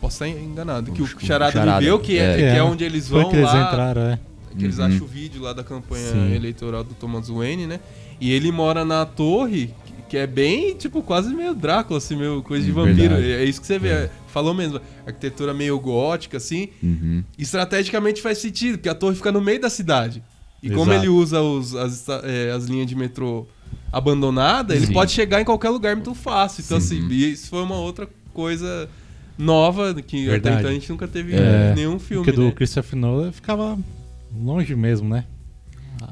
Posso estar enganado, que O o Ch- Charada, Charada, viveu, que é, é. que é É, onde eles Foi vão que eles lá. entraram, é. Que eles Uhum. acham o vídeo lá da campanha Sim. eleitoral do Thomas Wayne, né? E ele mora na torre, que- que é bem, tipo, quase meio Drácula, assim, meio coisa de Hum, vampiro. verdade. É isso que você vê. Falou mesmo. Arquitetura meio gótica, assim. Uhum. Estrategicamente faz sentido, porque a torre fica no meio da cidade. E como Exato. ele usa os- as, é, as linhas de metrô abandonadas, ele Sim. pode chegar em qualquer lugar muito fácil. Então, Sim. assim, isso foi uma outra coisa nova que até então a gente nunca teve É, em nenhum filme. Porque do né? Christopher Nolan ficava longe mesmo, né?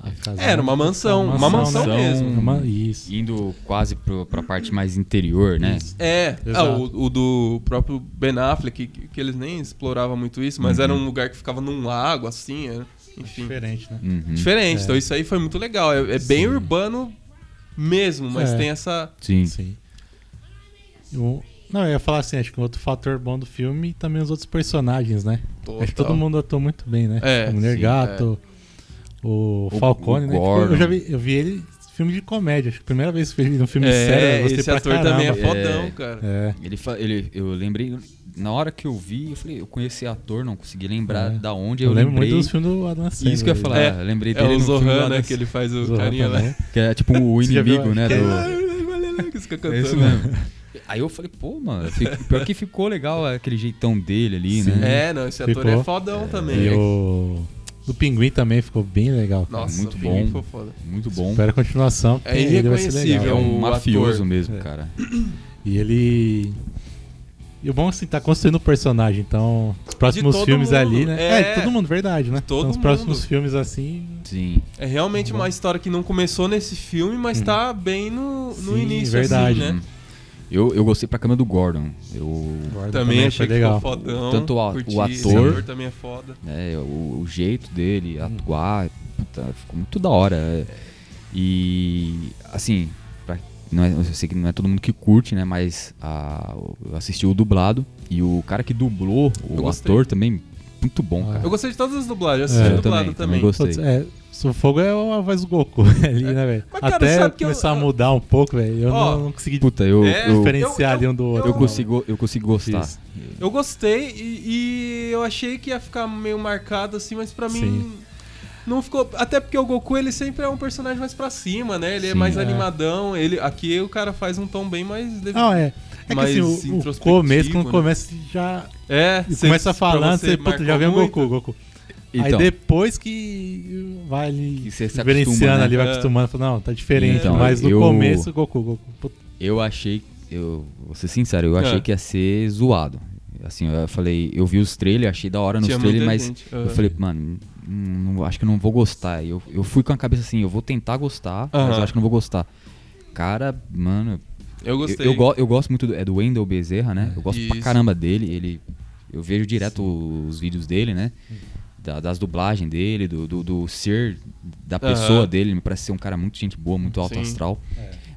A casa- Era uma mansão, uma mansão né? mesmo. Uma- Isso. Indo quase pro, pra parte mais interior, né? Isso. É, ah, o, o do próprio Ben Affleck, que, que eles nem exploravam muito isso, mas Uhum. era um lugar que ficava num lago, assim, era- enfim. Diferente, né? Uhum. Diferente, É. então isso aí foi muito legal. É, é bem urbano mesmo, mas É. tem essa. Sim. Sim. O- Não, eu ia falar assim, acho que um outro fator bom do filme e também os outros personagens, né? Total. Acho que todo mundo atuou muito bem, né? É, a Mulher sim, Gato, o, O- Falcone, o né? Tipo, Gordon. eu já vi, eu vi ele em filme de comédia. Acho que a primeira vez que eu vi ele num filme sério, É, eu gostei esse ator caramba. também é É. fodão, cara. É, Ele, ele, eu lembrei, na hora que eu vi, eu falei, eu conheci esse ator, não consegui lembrar É. da onde eu, eu, lembro lembrei. muito dos filmes do Adam Sandler. Isso que eu ia falar, É. eu lembrei É dele o no filme do Zohan, Adam né? Que ele faz o Zohan carinha lá. também. Que é tipo o [laughs] inimigo, né? Do- Que fica É cantando. isso mesmo. Aí eu falei, pô, mano, fico- pior que ficou legal aquele jeitão dele ali, Sim. né? É, não, esse ator Ficou. é fodão também. E o do Pinguim também ficou bem legal. cara. Nossa, muito o bom. ficou foda. Muito bom. Espero a continuação. É porque ele vai ser irreconhecível. legal. É um o mafioso ator. mesmo, É. cara. E ele. E o bom é assim, tá construindo o personagem, então os próximos filmes mundo, ali, né? é. É, de todo mundo, verdade, né? todo então, os mundo. próximos filmes assim. Sim. É realmente uma história que não começou nesse filme, mas Hum. tá bem no, no Sim, início, verdade. assim, né? Hum. Eu, eu gostei pra câmera do Gordon. Eu, Também, achei foi que legal. ficou fodão. Tanto o a- curti, o ator- ator também é foda. né, o, o jeito dele atuar, puta, ficou muito da hora. é. E, assim, não é- eu sei que não é todo mundo que curte, né? Mas a- eu assisti o dublado e o cara que dublou, o ator também, muito bom, Ah. cara. Eu gostei de todas as dublagens, eu assisti É, eu dublado também, também. também gostei. É, o fogo é a voz do Goku [laughs] ali, né, velho? Até que eu- começar a mudar um pouco, velho. Eu Ó, não, não consegui Puta, eu, É, eu, diferenciar eu- ali um do outro. eu consigo, eu consigo gostar. Isso. Eu gostei e, e eu achei que ia ficar meio marcado assim, mas pra mim Sim. Não ficou. Até porque o Goku ele sempre é um personagem mais pra cima, né? Ele é Sim. mais É. animadão. Ele, aqui o cara faz um tom bem mais. Não, é. É que mais assim, o, o começo, quando né? começa já. É, cê- começa falando, você você, já vem o muito. Goku, Goku. Aí Então, depois que vai ali Que diferenciando acostuma, né? ali, vai É. acostumando, fala, não, tá diferente. Então, mas no eu- começo, Goku, Goku. Puta, Eu achei, eu vou ser sincero, eu achei Ah. que ia ser zoado. Assim, eu falei, eu vi os trailers, achei da hora nos Tinha trailers, mas gente, eu aham. falei, mano, não- acho que eu não vou gostar. Eu, eu fui com a cabeça assim, eu vou tentar gostar, mas Aham. eu acho que não vou gostar. Cara, mano, Eu eu, gostei. eu, go- eu gosto muito do, é do Wendell Bezerra, né? Eu gosto pra Isso. caramba dele. Ele, eu vejo direto os vídeos dele, né? Da- das dublagens dele, do, do, do ser da pessoa Aham. dele. Me parece ser um cara muito gente boa, muito alto Sim. astral.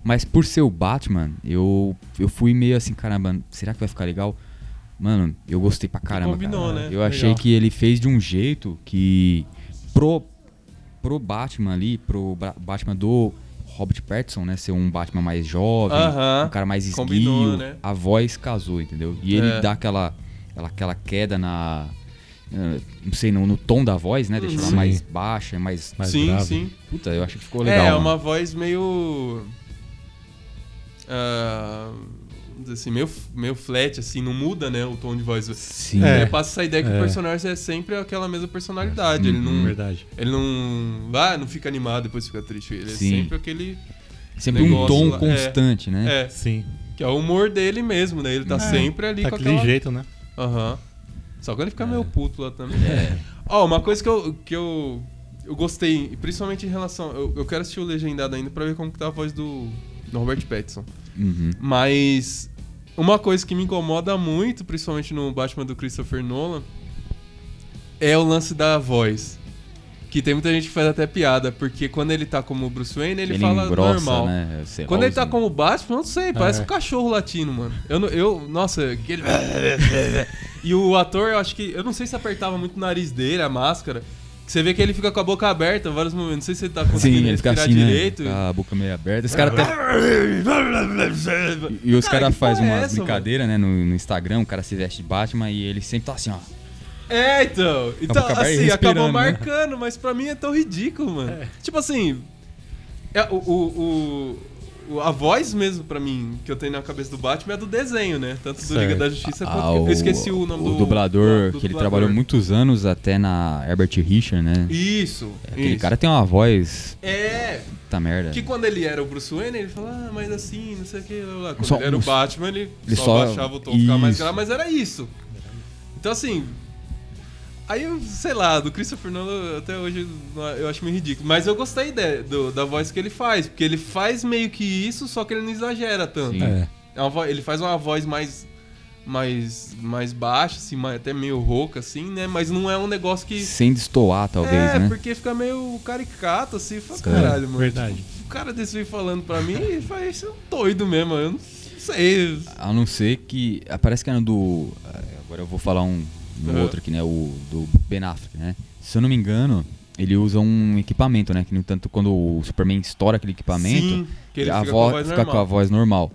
Mas por ser o Batman, eu, eu fui meio assim, caramba, será que vai ficar legal? Mano, eu gostei pra caramba. combinou, cara. né? Eu achei Legal. que ele fez de um jeito que pro, pro Batman ali, pro Ba- Batman do Robert Pattinson, né? Ser um Batman mais jovem, Aham. um cara mais esguio, Combinou, né? a voz casou, entendeu? E ele É. dá aquela, aquela, aquela queda na. eh, Não sei, no, no tom da voz, né? Deixa ela mais baixa, mais. Mais sim, grave. sim. Puta, eu acho que ficou legal. é, mano. uma voz meio. dizer assim, meio, meio flat, assim, não muda, né? O tom de voz. Sim. É. É, passa essa ideia que É. o personagem é sempre aquela mesma personalidade. Ele Uhum. não. Verdade. Ele não. Ah, não fica animado depois fica triste. Ele Sim. é sempre aquele. Sempre um tom lá. constante, né? É, Sim. que é o humor dele mesmo, né? Ele tá É. sempre ali Tá com aquele aquela. jeito, né? Aham. Só que ele fica meio puto lá também. É. Ó, uma coisa que eu, que eu, eu gostei, principalmente em relação. Eu, eu quero assistir o Legendado ainda pra ver como que tá a voz do, do Robert Pattinson. Uhum. Mas uma coisa que me incomoda muito, principalmente no Batman do Christopher Nolan, é o lance da voz. Que tem muita gente que faz até piada, porque quando ele tá como Bruce Wayne, ele, Ele fala engrossa, normal. né? Quando ele tá como Batman, não sei, parece É. um cachorro latino, mano. Eu, eu nossa, aquele... [laughs] E o ator, eu acho que... Eu não sei se apertava muito o nariz dele, a máscara. Você vê que ele fica com a boca aberta em vários momentos. Não sei se ele tá conseguindo Sim, ele fica respirar assim, direito. né? Com a boca meio aberta. Esse cara até... E os Cara, caras porra fazem é umas essa, brincadeiras, né, no, no Instagram, o cara se veste de Batman e ele sempre tá assim, ó. É, então. Então, e assim, acabou né? marcando, mas pra mim é tão ridículo, mano. Tipo assim. é, o- o- a voz mesmo, pra mim, que eu tenho na cabeça do Batman é do desenho, né? Tanto do Liga Certo. da Justiça Ah, quanto. Eu esqueci o nome do. dublador, do que ele dublador. trabalhou muitos anos até na Herbert Richard, né? Isso. Aquele isso. cara tem uma voz. É. Puta merda. Que quando ele era o Bruce Wayne, ele falava, ah, mas assim, não sei o que. Lá. Quando Só- ele era o Batman, ele, ele só, só- baixava o tom, ficava mais grave, mas era isso. Então assim. Aí eu, sei lá, do Christopher Nolan até hoje eu acho meio ridículo. Mas eu gostei de- do- da voz que ele faz, porque ele faz meio que isso, só que ele não exagera tanto. É. É uma ele faz uma voz mais. Mais, mais baixa, assim, mais- até meio rouca, assim, né? Mas não é um negócio que. Sem destoar, talvez, é, né? porque fica meio caricato, assim. Fala, É, caralho, mano. verdade. O cara desse veio falando pra mim e faz isso é um doido mesmo. Eu não sei. A não ser que. ah, Parece que era do. ah, Agora eu vou falar um, um Uhum. outro aqui, né? O do Ben Affleck, né? Se eu não me engano, ele usa um equipamento, né? Que no tanto quando o Superman estoura aquele equipamento, Sim, a fica vo- com a voz fica com a voz normal.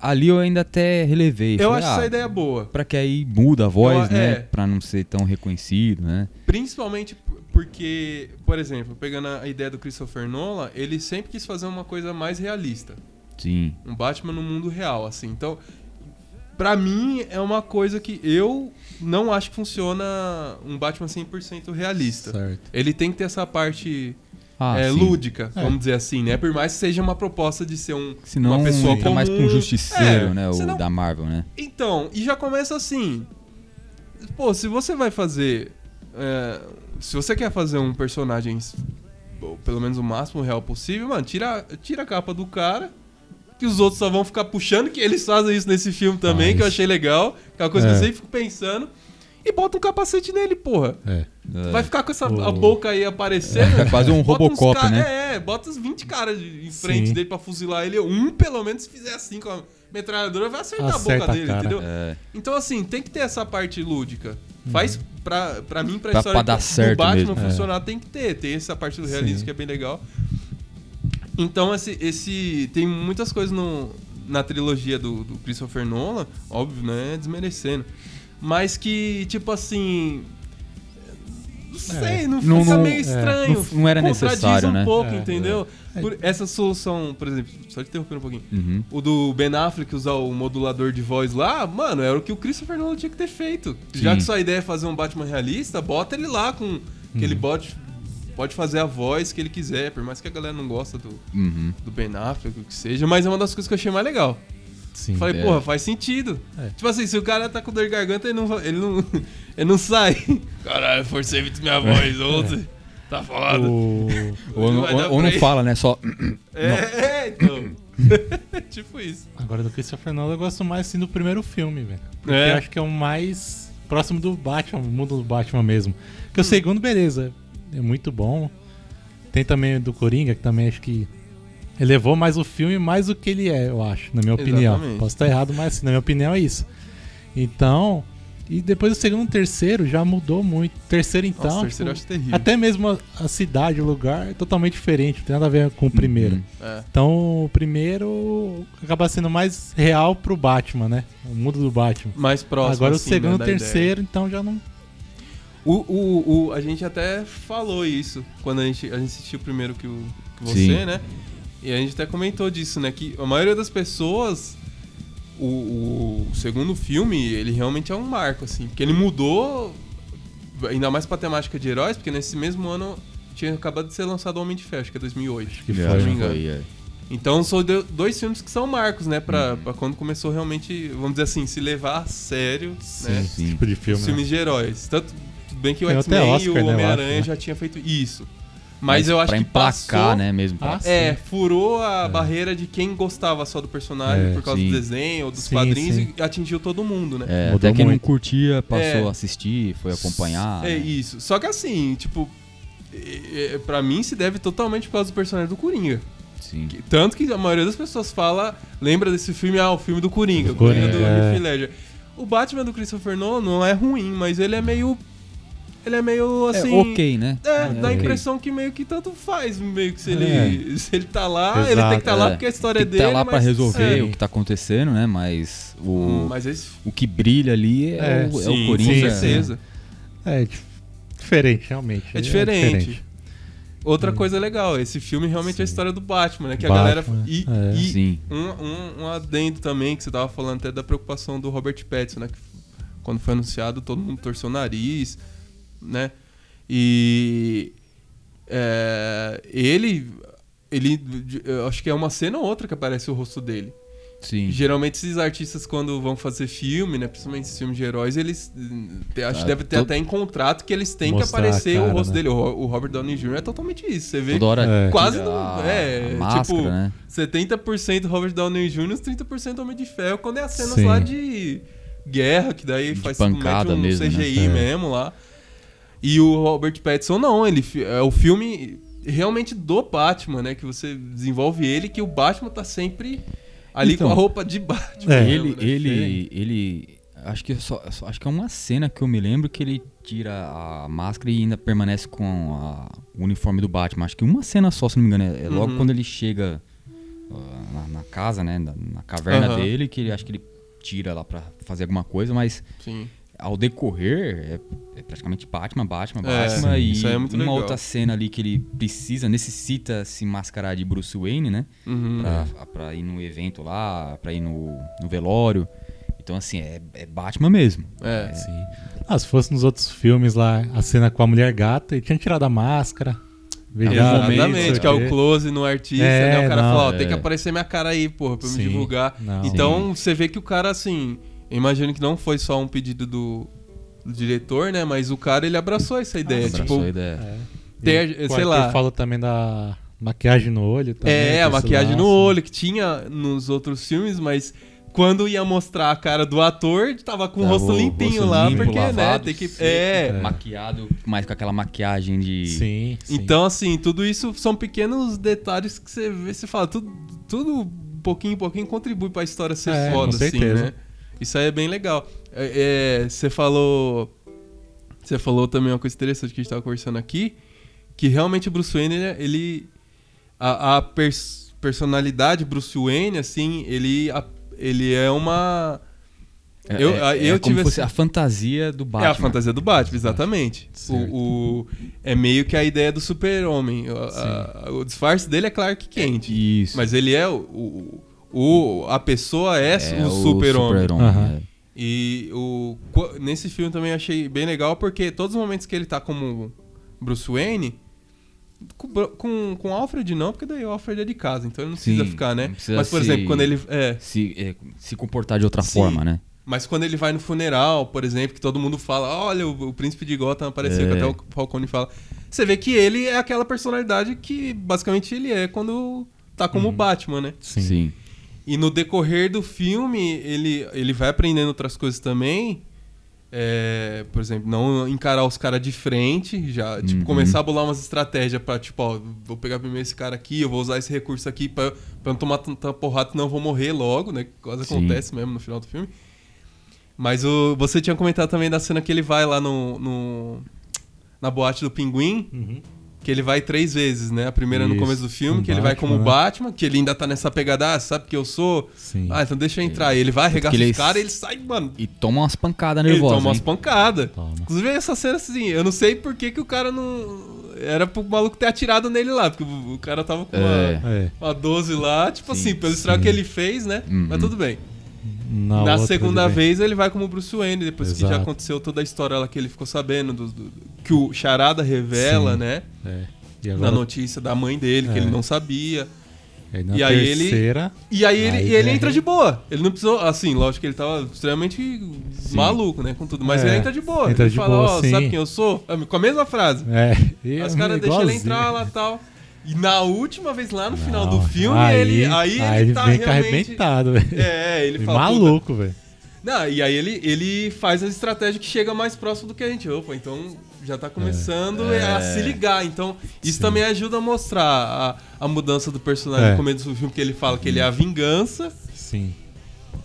Ali eu ainda até relevei. Eu falei, acho ah, essa ideia boa. Pra que aí muda a voz, Eu- né? é. Pra não ser tão reconhecido, né? Principalmente porque, por exemplo, pegando a ideia do Christopher Nolan, ele sempre quis fazer uma coisa mais realista. Sim. Um Batman no mundo real, assim. Então, pra mim, é uma coisa que eu não acho que funciona um Batman 100% realista. Certo. Ele tem que ter essa parte Ah, é, sim. lúdica, É. vamos dizer assim, né? Por mais que seja uma proposta de ser um, Senão uma pessoa fica comum. mais pra um justiceiro, É, né? O senão- da Marvel, né? Então, e já começa assim. Pô, se você vai fazer. é, se você quer fazer um personagem, pelo menos o máximo real possível, mano, tira, tira a capa do cara. Que os outros só vão ficar puxando, que eles fazem isso nesse filme também, Ah, que eu achei legal. Que é uma coisa que É. eu sempre fico pensando. E bota um capacete nele, porra. É. É. Vai ficar com essa O- a boca aí aparecendo. É quase um Bota uns Robocop, né? É, bota uns 20 caras de- em frente Sim. dele pra fuzilar ele. Um, pelo menos, se fizer assim com a metralhadora, vai acertar Acerta a boca a dele, cara. entendeu? É. Então, assim, tem que ter essa parte lúdica. Faz, pra, pra mim, pra, Pra- história pra dar do certo Batman mesmo. funcionar, tem que ter. Tem essa parte do realismo Sim. que é bem legal. Então, esse, esse tem muitas coisas no, na trilogia do, do Christopher Nolan, óbvio, né? Desmerecendo. Mas que, tipo assim... Não sei, não, Não- fica não- meio é, estranho. não- não era necessário, um né? pouco, É, entendeu? é. Por essa solução, por exemplo, só te interrompendo um pouquinho. Uhum. O do Ben Affleck usar o modulador de voz lá, mano, era o que o Christopher Nolan tinha que ter feito. Já Sim. que sua ideia é fazer um Batman realista, bota ele lá com aquele Uhum. bot pode fazer a voz que ele quiser, por mais que a galera não gosta do, Uhum. do Ben Affleck, o que seja, mas é uma das coisas que eu achei mais legal. Sim. Falei, É. porra, faz sentido. É. Tipo assim, se o cara tá com dor de garganta, ele não, ele não, [laughs] ele não sai. Caralho, forcei muito minha voz ontem. Tá foda. O... Ou, não- ou- ou não fala, né? Só. É, é, então. [laughs] tipo isso. Agora do Christopher Nolan eu gosto mais assim do primeiro filme, velho. Porque É. eu acho que é o mais próximo do Batman, o mundo do Batman mesmo. Porque o segundo, beleza, é muito bom. Tem também o do Coringa, que também acho que elevou mais o filme mais do que ele é, eu acho, na minha opinião. Exatamente. Posso estar errado, mas na minha opinião é isso. Então, e depois o segundo e o terceiro já mudou muito. Terceiro então, Nossa, terceiro eu tipo, acho terrível. até mesmo a, a cidade, o lugar é totalmente diferente, não tem nada a ver com o primeiro. Uhum. É. Então o primeiro acaba sendo mais real pro Batman, né? O mundo do Batman. Mais próximo. Agora assim, o segundo né, e terceiro, então já não. O, o, o, a gente até falou isso quando a gente, a gente assistiu primeiro que, o, que você, Sim. né? E a gente até comentou disso, né? Que a maioria das pessoas. O, o segundo filme, ele realmente é um marco, assim. Porque ele mudou. Ainda mais pra temática de heróis, porque nesse mesmo ano tinha acabado de ser lançado o Homem de Ferro, acho que é 2008. que É, foi, não me engano. foi, é. Então são dois filmes que são marcos, né? Pra, Uhum. pra quando começou realmente, vamos dizer assim, se levar a sério, né? Esse tipo de filme. Os né? filmes de heróis. Tanto, tudo bem que o X-Men e o né, Homem-Aranha né? já tinha feito isso. Mas, eu acho pra que emplacar, passou, né? Mesmo. Ah, É, furou a barreira de quem gostava só do personagem É, por causa sim. do desenho ou dos Sim, quadrinhos sim. e atingiu todo mundo, né? É, até quem não curtia passou É. a assistir, foi acompanhar. É né? isso. Só que assim, tipo, é, é, pra mim se deve totalmente por causa do personagem do Coringa. Sim. Que- Tanto que a maioria das pessoas fala, lembra desse filme, ah, o filme do Coringa, Do o Coringa Coringa, do é. Heath Ledger. O Batman do Christopher Nolan não é ruim, mas ele é meio. Ele é meio assim. é ok, né? É, dá a ok. impressão que meio que tanto faz, meio que se ele, É. se ele tá lá, ele Exato, tem que estar lá É, porque a história Tem é que dele. tá lá pra mas- resolver é. o que tá acontecendo, né? Mas o, Hum, Mas esse, o que brilha ali é, É, o, é sim, o Coringa. com sim, certeza. É, dif- diferente, realmente. É diferente. Outra coisa legal, esse filme realmente é a Sim. história do Batman, né? Que a Batman, galera. E, é. e Sim. um, um, um adendo também, que você tava falando até da preocupação do Robert Pattinson, né? Que quando foi anunciado, todo mundo torceu o nariz, né? E é, ele, ele, eu acho que é uma cena ou outra que aparece o rosto dele. Sim. Geralmente esses artistas quando vão fazer filme, né, principalmente esses filmes de heróis, eles te- acho Ah, que deve ter até em contrato que eles têm que aparecer a o cara, rosto né? dele. O, Ro- o Robert Downey Jr. é totalmente isso. Você vê Toda hora É. Quase a- é, a máscara, tipo, né? 70% Robert Downey Jr., 30% Homem de Ferro, quando é as cenas Sim. lá de guerra, que daí De faz pancada mete um mesmo, né? CGI É. mesmo lá. E o Robert Pattinson não, ele é o filme realmente do Batman, né? Que você desenvolve ele, que o Batman tá sempre ali Então, com a roupa de Batman. É. Ele, né? ele, ele, acho que só, só- acho que é uma cena que eu me lembro que ele tira a máscara e ainda permanece com a- o uniforme do Batman. Acho que uma cena só, se não me engano, é, é logo Uhum. quando ele chega ah, na, na casa, né, na, na caverna Aham. dele, que ele acho que ele tira lá pra fazer alguma coisa, mas Sim. Ao decorrer é, é praticamente Batman, Batman, É, Batman sim, e isso aí é muito uma legal. outra cena ali que ele precisa, necessita se mascarar de Bruce Wayne, né? Uhum. pra, pra ir no evento lá, pra ir no, no velório. Então, assim, é, é Batman mesmo. É. Sim. Ah, se fosse nos outros filmes lá, a cena com a mulher gata, ele tinha tirado a máscara. Veja, Exatamente, que é o close no artista, É, né? O cara não, fala, ó, é. tem que aparecer minha cara aí, porra, pra eu me Sim, divulgar. não. Então, você vê que o cara, assim, imagino que não foi só um pedido do, do diretor, né? Mas o cara, ele abraçou essa ideia. Abraçou tipo, a ideia. É. E sei lá. falou também da maquiagem no olho. Também, é, a maquiagem no olho, que tinha nos outros filmes, mas quando ia mostrar a cara do ator, tava com o rosto o limpinho rosto lá, limpo, porque, né, lavado, tem que... seco, É, Maquiado, mas com aquela maquiagem de. Sim, sim. Então, assim, tudo isso são pequenos detalhes que você vê, você fala, tudo, tudo um pouquinho em pouquinho contribui pra história ser É, foda, com assim, né? Isso aí é bem legal. É, é, você falou. Você falou também uma coisa interessante que a gente tava conversando aqui, que realmente o Bruce Wayne, ele. a a pers- personalidade Bruce Wayne, assim, ele, a- ele é uma. É, Eu- é, eu é tive essa- a fantasia do Batman. É a fantasia do Batman, exatamente. Certo. O, o- é meio que a ideia do super-homem. O disfarce dele é Clark Kent. Isso. Mas ele é o. o- o- a pessoa é, É o super-homem. super-homem, Aham. é. e o, nesse filme também achei bem legal porque todos os momentos que ele tá como Bruce Wayne, Com, com, Alfred não, porque daí o Alfred é de casa, então ele não precisa Sim, ficar, né? precisa Mas, por se- exemplo, quando ele. É, Se, é, se comportar de outra Sim. forma, né? mas quando ele vai no funeral, por exemplo, que todo mundo fala, olha, o, o príncipe de Gotham apareceu, É. que até o Falcone fala. Você vê que ele é aquela personalidade que basicamente ele é quando tá Uhum. como Batman, né? Sim. E no decorrer do filme, ele, ele vai aprendendo outras coisas também. É, por exemplo, não encarar os caras de frente, já, tipo, Uhum. começar a bolar umas estratégias pra, tipo, ó, vou pegar primeiro esse cara aqui, eu vou usar esse recurso aqui pra, pra não tomar tanta porrada, senão eu vou morrer logo, né? Que quase Sim. acontece mesmo no final do filme. Mas o, você tinha comentado também da cena que ele vai lá no, no- na boate do pinguim, Uhum. Que ele vai três vezes, né? A primeira no Isso, começo do filme, que ele vai Batman, como né? Batman, que ele ainda tá nessa pegada, ah, sabe que eu sou? Sim. Ah, então deixa eu entrar. E ele vai, arregaça ele- os caras e ele sai, mano. E toma umas pancadas Ele nervosas. toma umas hein? pancadas. Toma. Inclusive, essa cena assim, eu não sei por que, que o cara não. Era pro maluco ter atirado nele lá, porque o cara tava com uma, É. É. uma 12 lá, tipo Sim, assim, pelo estrago que ele fez, né? Uhum. Mas tudo bem. Na, Na segunda ele vez ele vai como Bruce Wayne, depois que já Exato. aconteceu toda a história lá que ele ficou sabendo, do, do- que o Charada revela, Sim. né? É. E Na agora, notícia da mãe dele, que É. ele não sabia. na e aí ele- terceira, E aí ele, Aí e ele já entra é- de boa. Ele não precisou, assim, lógico que ele tava extremamente maluco, né, com tudo. Mas É, ele entra de boa. entra ele de fala, ó, sim. sabe quem eu sou? Com a mesma frase. É. E Os é caras deixam ele entrar lá e tal. E na última vez, lá no final Não, do filme, aí, ele, aí, aí ele tá vem realmente... arrebentado, velho. É, ele E fala... "Puta, Maluco, velho. Não, e aí ele, ele faz a estratégia que chega mais próximo do que a gente. Opa, então já tá começando a se ligar. Então, isso Sim. também ajuda a mostrar a, a mudança do personagem É. no começo do filme, que ele fala que ele é a vingança. Sim.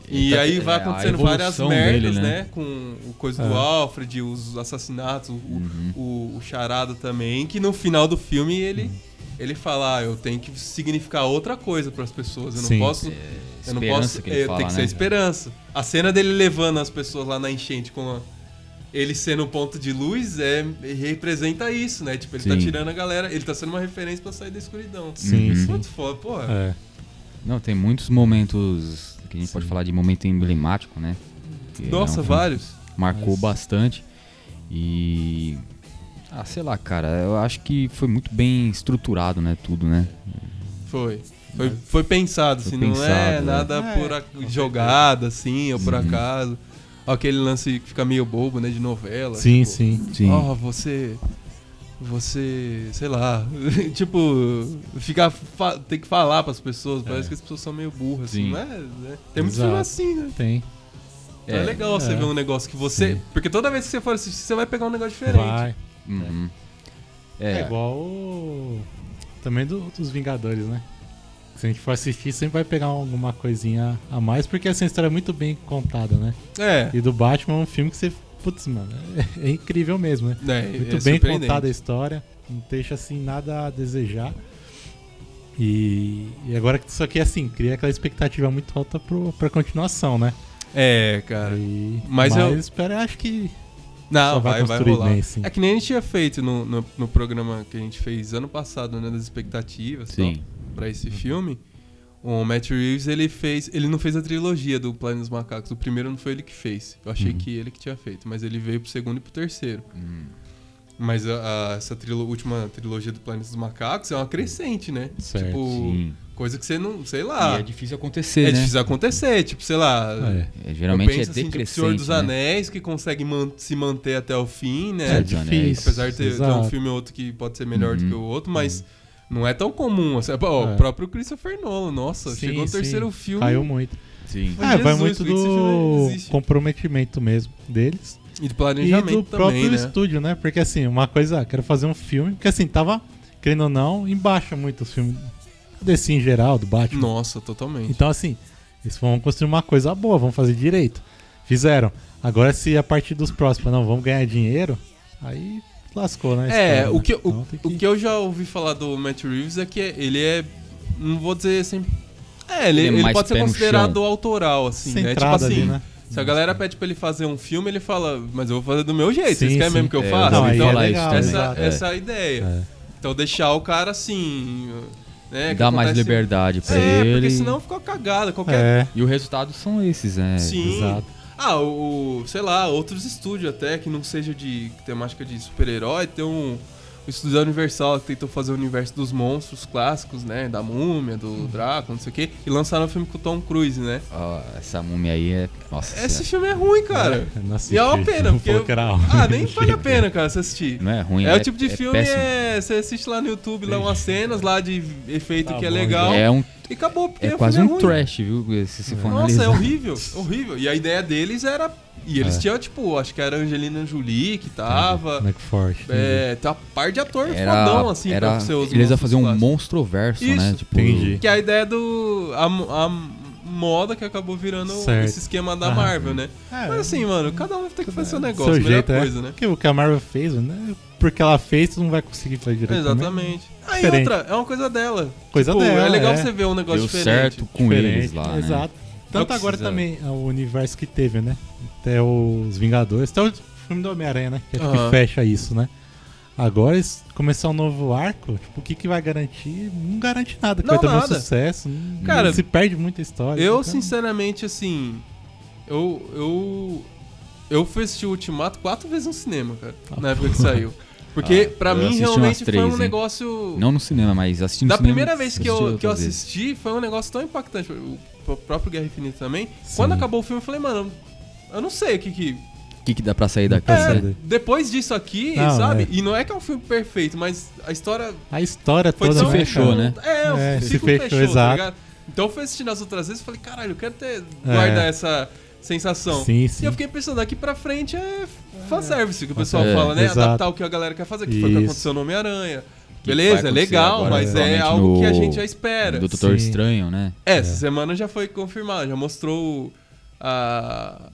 E Tá- aí vai é, acontecendo várias merdas, dele, né? né? Com o coisa do É. Alfred, os assassinatos, o, Uhum. o, o charado também, que no final do filme ele, Uhum. Ele fala, ah, eu tenho que significar outra coisa para as pessoas. Eu não Sim. posso. eu não posso. que ele é, fala, tem que né? ser esperança. A cena dele levando as pessoas lá na enchente com a- ele sendo um ponto de luz é representa isso, né? Tipo, ele tá Sim. tirando a galera, ele tá sendo uma referência pra sair da escuridão. Sim, Uhum. sim. Muito foda, porra. É. Não, tem muitos momentos que a gente pode Sim. falar de momento emblemático, né? Que é Nossa, um filme vários. Marcou Mas- bastante. E. Ah, sei lá, cara. Eu acho que foi muito bem estruturado, né? Tudo, né? Foi. Foi, foi pensado, Foi assim, não é pensado, né? nada É, por a- jogada, assim, ou por Uhum. acaso. Aquele lance que fica meio bobo, né, de novela. Sim, tipo, sim. Sim. Ó, você. Você. Sei lá. [laughs] tipo, ficar. tem que falar pras pessoas. Parece É. que as pessoas são meio burras, assim. Sim. Não é, né? Tem muitos Exato. filmes assim, né? Tem. Então é, É, legal você é. ver um negócio que você. Sim. Porque toda vez que você for assistir, você vai pegar um negócio diferente. Vai. Uhum. É, É, igual o... também do- dos Vingadores, né? Se a gente for assistir, sempre vai pegar alguma coisinha a mais, porque essa história é muito bem contada, né? É. E do Batman é um filme que você. Putz, mano, é, é incrível mesmo, né? É, Muito é bem contada a história, não deixa assim nada a desejar. E, e agora que isso aqui assim, cria aquela expectativa muito alta pro, pra continuação, né? É, cara. E, Mas mas eu- espero, acho que. Não, vai vai, vai, rolar. sim. É que nem a gente tinha feito no, no, no programa que a gente fez ano passado, né? Das expectativas sim. pra esse filme. O Matt Reeves, ele fez. Ele não fez a trilogia do Planeta dos Macacos. O primeiro não foi ele que fez. Eu achei Uhum. que ele que tinha feito, mas ele veio pro segundo e pro terceiro. Hum. Mas a- a- essa trilo- última trilogia do Planeta dos Macacos é uma crescente, né? Certo, tipo, Sim. coisa que você não. Sei E lá. é difícil acontecer, é né? difícil acontecer. Tipo, sei lá. É, É, geralmente eu penso, é assim, tipo, Senhor dos né? Anéis, que consegue man- se manter até o fim, né? é difícil. Apesar de ter, ter um filme ou outro que pode ser melhor do Uhum. que o outro, mas não é tão comum. Assim. Pô, É. O próprio Christopher Nolan, nossa, Sim, chegou o terceiro filme. Caiu muito. Sim. Mas É, vai Jesus, muito do existe? comprometimento mesmo deles. E do E planejamento do próprio também, né? estúdio, né? Porque assim, uma coisa, ah, quero fazer um filme, porque assim, tava, querendo ou não, embaixo muito os filmes desse em geral, do Batman. Nossa, totalmente. Então assim, eles vão construir uma coisa boa, vão fazer direito. Fizeram. Agora se a partir dos próximos, não, vamos ganhar dinheiro, aí lascou, né? é, história, o que, né? o, Então tem o que eu já ouvi falar do Matt Reeves é que ele é. Não vou dizer assim. É, ele, Ele é ele pode ser considerado autoral, assim, né? Tipo Centrado assim. ali, né? Se a galera pede pra ele fazer um filme, ele fala, mas eu vou fazer do meu jeito. Sim, Vocês querem sim. mesmo que eu É, faça? Não, então, é legal, isso essa, exato. essa é a ideia. É. Então deixar o cara assim. Né, Dá mais liberdade pra É, ele. porque senão ficou cagada. Qualquer. É, E os resultados são esses, né? Sim. exato. Ah, o, o- sei lá, outros estúdios até que não seja de temática de super-herói, tem um, o estúdio da Universal tentou fazer o universo dos monstros clássicos, né? Da múmia, do Drácula, não sei o quê. E lançaram um filme com o Tom Cruise, né? Ó, essa múmia aí é. Nossa Esse senhora. filme é ruim, cara. [laughs] Não E é uma assisti, pena, não porque. eu-. Ah, nem vale a pena, cara, você assistir. Não é ruim, É, o tipo de filme, péssimo. é. Você assiste lá no YouTube, lá umas cenas lá de efeito Tá que é bom, legal. É, um, E acabou, porque é o quase filme um ruim. trash, viu? Se, se for Nossa, é analisar. horrível, horrível. E a ideia deles era. E eles É. tinham, tipo, acho que era a Angelina Jolie que tava. Mac Forte. É, tá par de ator Era, fodão, assim, era, pra ser os eles iam fazer um clássicos. monstroverso, né? Isso, Tipo, entendi. Que é a ideia do. A, a moda que acabou virando Certo. esse esquema da Ah, Marvel, né? É, Mas assim, mano, cada um tem que fazer seu negócio, seu melhor jeito, é. coisa, né? Porque o que a Marvel fez, né? Porque ela fez, tu não vai conseguir fazer direito. também. Exatamente. Aí Diferente. outra, é uma coisa dela. Coisa Tipo, dela. É legal é. você ver um negócio deu diferente. certo com Diferente, eles lá, né? Exato. Tanto agora precisa- também é o universo que teve, né? Até os Vingadores, até o filme do Homem-Aranha, né? Que acho Aham. que fecha isso, né? Agora, começar um novo arco, tipo, o que, que vai garantir? Não garante nada, que Não, vai ter nada. um sucesso. não- Cara, se perde muita história. Eu, então- sinceramente, assim. Eu. Eu. Eu fui assistir o Ultimato quatro vezes no cinema, cara. Na época que saiu. Porque, Ah, pra mim, realmente foi três, um hein? negócio. Não no cinema, mas assistindo Da cinema, primeira vez que eu, que eu vezes. assisti, foi um negócio tão impactante. Próprio Guerra Infinita também. Sim. Quando acabou o filme, eu falei, mano, eu não sei o que que. O que, que dá pra sair daqui? É, depois disso aqui, Não, sabe? é. E não é que é um filme perfeito, mas a história A história foi toda Se fechou, né? É, o É, se ciclo fechou, fechou, tá exato. ligado? Então eu fui assistindo as outras vezes e falei, caralho, eu quero ter, guardar essa sensação. Sim, E sim. eu fiquei pensando, daqui pra frente é fanservice, que o pessoal É, fala, né? exato. Adaptar o que a galera quer fazer, que foi o que Isso. aconteceu no Homem-Aranha. Que Beleza, é legal, agora, mas é algo que a no- gente já espera. Do Doutor Sim. Estranho, né? É, essa semana já foi confirmado, já mostrou a,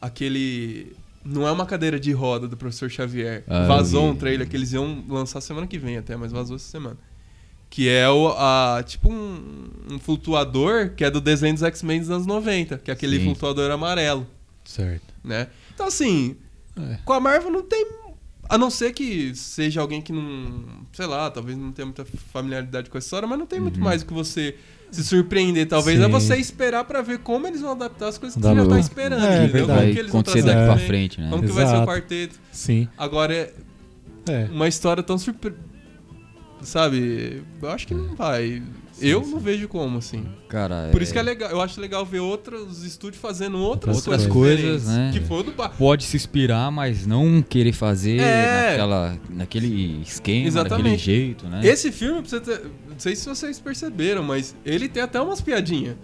aquele. Não é uma cadeira de roda do professor Xavier. Ah, vazou um trailer que eles iam lançar semana que vem até, mas vazou essa semana. Que é o, a, tipo um, um flutuador que é do desenho dos X-Men dos anos 90, que é aquele Sim. flutuador amarelo, Certo. né? Então assim, É. com a Marvel não tem. A não ser que seja alguém que não. Sei lá, talvez não tenha muita familiaridade com a história, mas não tem muito Uhum. mais o que você se surpreender. Talvez Sim. é você esperar pra ver como eles vão adaptar as coisas que você já tá pra- esperando. É, entendeu? verdade. Como que eles vão acontecer daqui pra também, frente, né? Como que vai ser o Exato. quarteto. Sim. Agora é É. uma história tão surpre... Sabe? Eu acho que não vai. Eu não vejo como, assim. Cara, Por isso que é legal. Eu acho legal ver outros estúdios fazendo outras, Outras coisas, né? Que foi o do Ba- Pode se inspirar, mas não querer fazer É. naquela, naquele esquema, Exatamente. daquele jeito, né? Esse filme, ter- não sei se vocês perceberam, mas ele tem até umas piadinhas.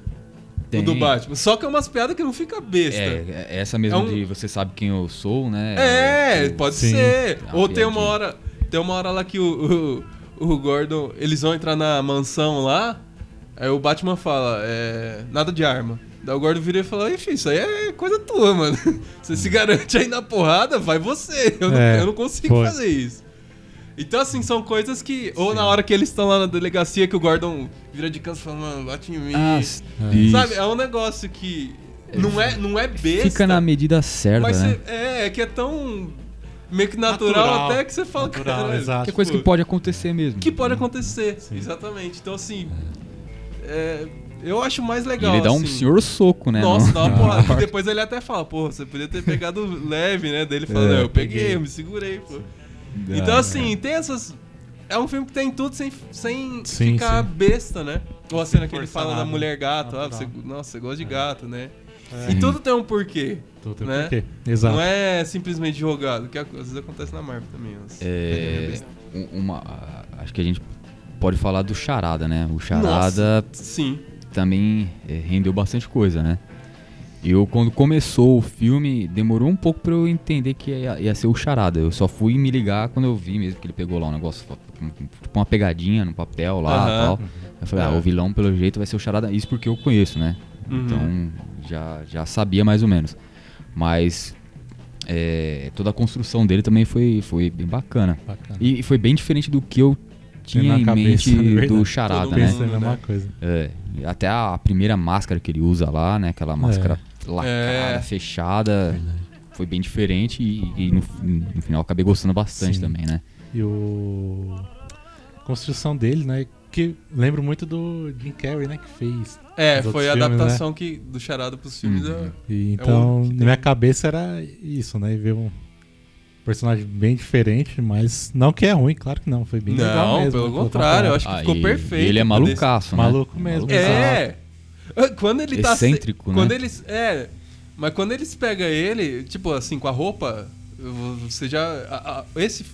Tem. O do Batman. Só que é umas piadas que não fica besta. É, é essa mesmo É um- de você sabe quem eu sou, né? É, o- pode Sim. ser. Ou tem uma piadinha. hora. Tem uma hora lá que o, o, o Gordon. Eles vão entrar na mansão lá. Aí o Batman fala, é. Nada de arma. Daí o Gordon vira e fala, enfim, isso aí é coisa tua, mano. [laughs] Você se garante aí na porrada, vai você. Eu, não, É, eu não consigo foi. fazer isso. Então, assim, são coisas que. Ou na hora que eles estão lá na delegacia, que o Gordon vira de canto e fala, mano, bate em mim. Ah, É. Sabe? É um negócio que. Não é, não é besta. Fica na medida certa, Mas né? cê- é, é que é tão meio que natural, Natural. até que você fala, Natural, cara, exato. Que é coisa que pode acontecer mesmo. que pode acontecer. Sim. Exatamente. Então, assim, é, eu acho mais E legal. ele dá um assim. senhor soco, né? Nossa, no- dá uma porrada. E depois ele até fala, pô, você podia ter pegado leve, né? Daí ele fala, É, eu peguei, peguei. eu me segurei, pô. Dá, então, assim, tem essas. É um filme que tem tudo sem, sem Sim, ficar sim. besta, né? Ou a cena que ele fala da mulher gato. Ah, você, nossa, você gosta de gato, né? É. E tudo tem um porquê. Tudo tem né? porquê. Exato. Não é simplesmente jogado, que às vezes acontece na Marvel também. É, um- uma, acho que a gente pode falar do Charada, né? O Charada Sim. também é, rendeu bastante coisa, né? Eu, quando começou o filme, demorou um pouco pra eu entender que ia, ia ser o Charada. Eu só fui me ligar quando eu vi mesmo que ele pegou lá um negócio, tipo uma pegadinha no papel lá e Aham. tal. Eu falei, ah, É. o vilão pelo jeito vai ser o Charada. Isso porque eu conheço, né? Uhum. Então já, já sabia mais ou menos. Mas é, toda a construção dele também foi, foi bem bacana. Bacana. E, e foi bem diferente do que eu tinha na em cabeça, mente [laughs] é do Charada, Todo né? Mundo, né? coisa. É, até a primeira máscara que ele usa lá, né? Aquela máscara lacrada, É. fechada, foi bem diferente e, e no, no final eu acabei gostando bastante Sim. também, né? E o. A construção dele, né? Que lembro muito do Jim Carrey, né? Que fez. É, foi a filmes, adaptação que, do Charada pros filmes. Uhum. da- E, então, que na minha cabeça era isso, né? E ver um. personagem bem diferente, mas não que é ruim, claro que não, foi bem legal Não, mesmo. pelo né, colocar contrário, eu acho que Ah, ficou e- perfeito. Ele é malucaço, né? Maluco mesmo. É. Quando ele tá. se- Excêntrico, né? Quando eles. É. Mas quando eles pegam ele, tipo assim, com a roupa, você já. a- a- esse.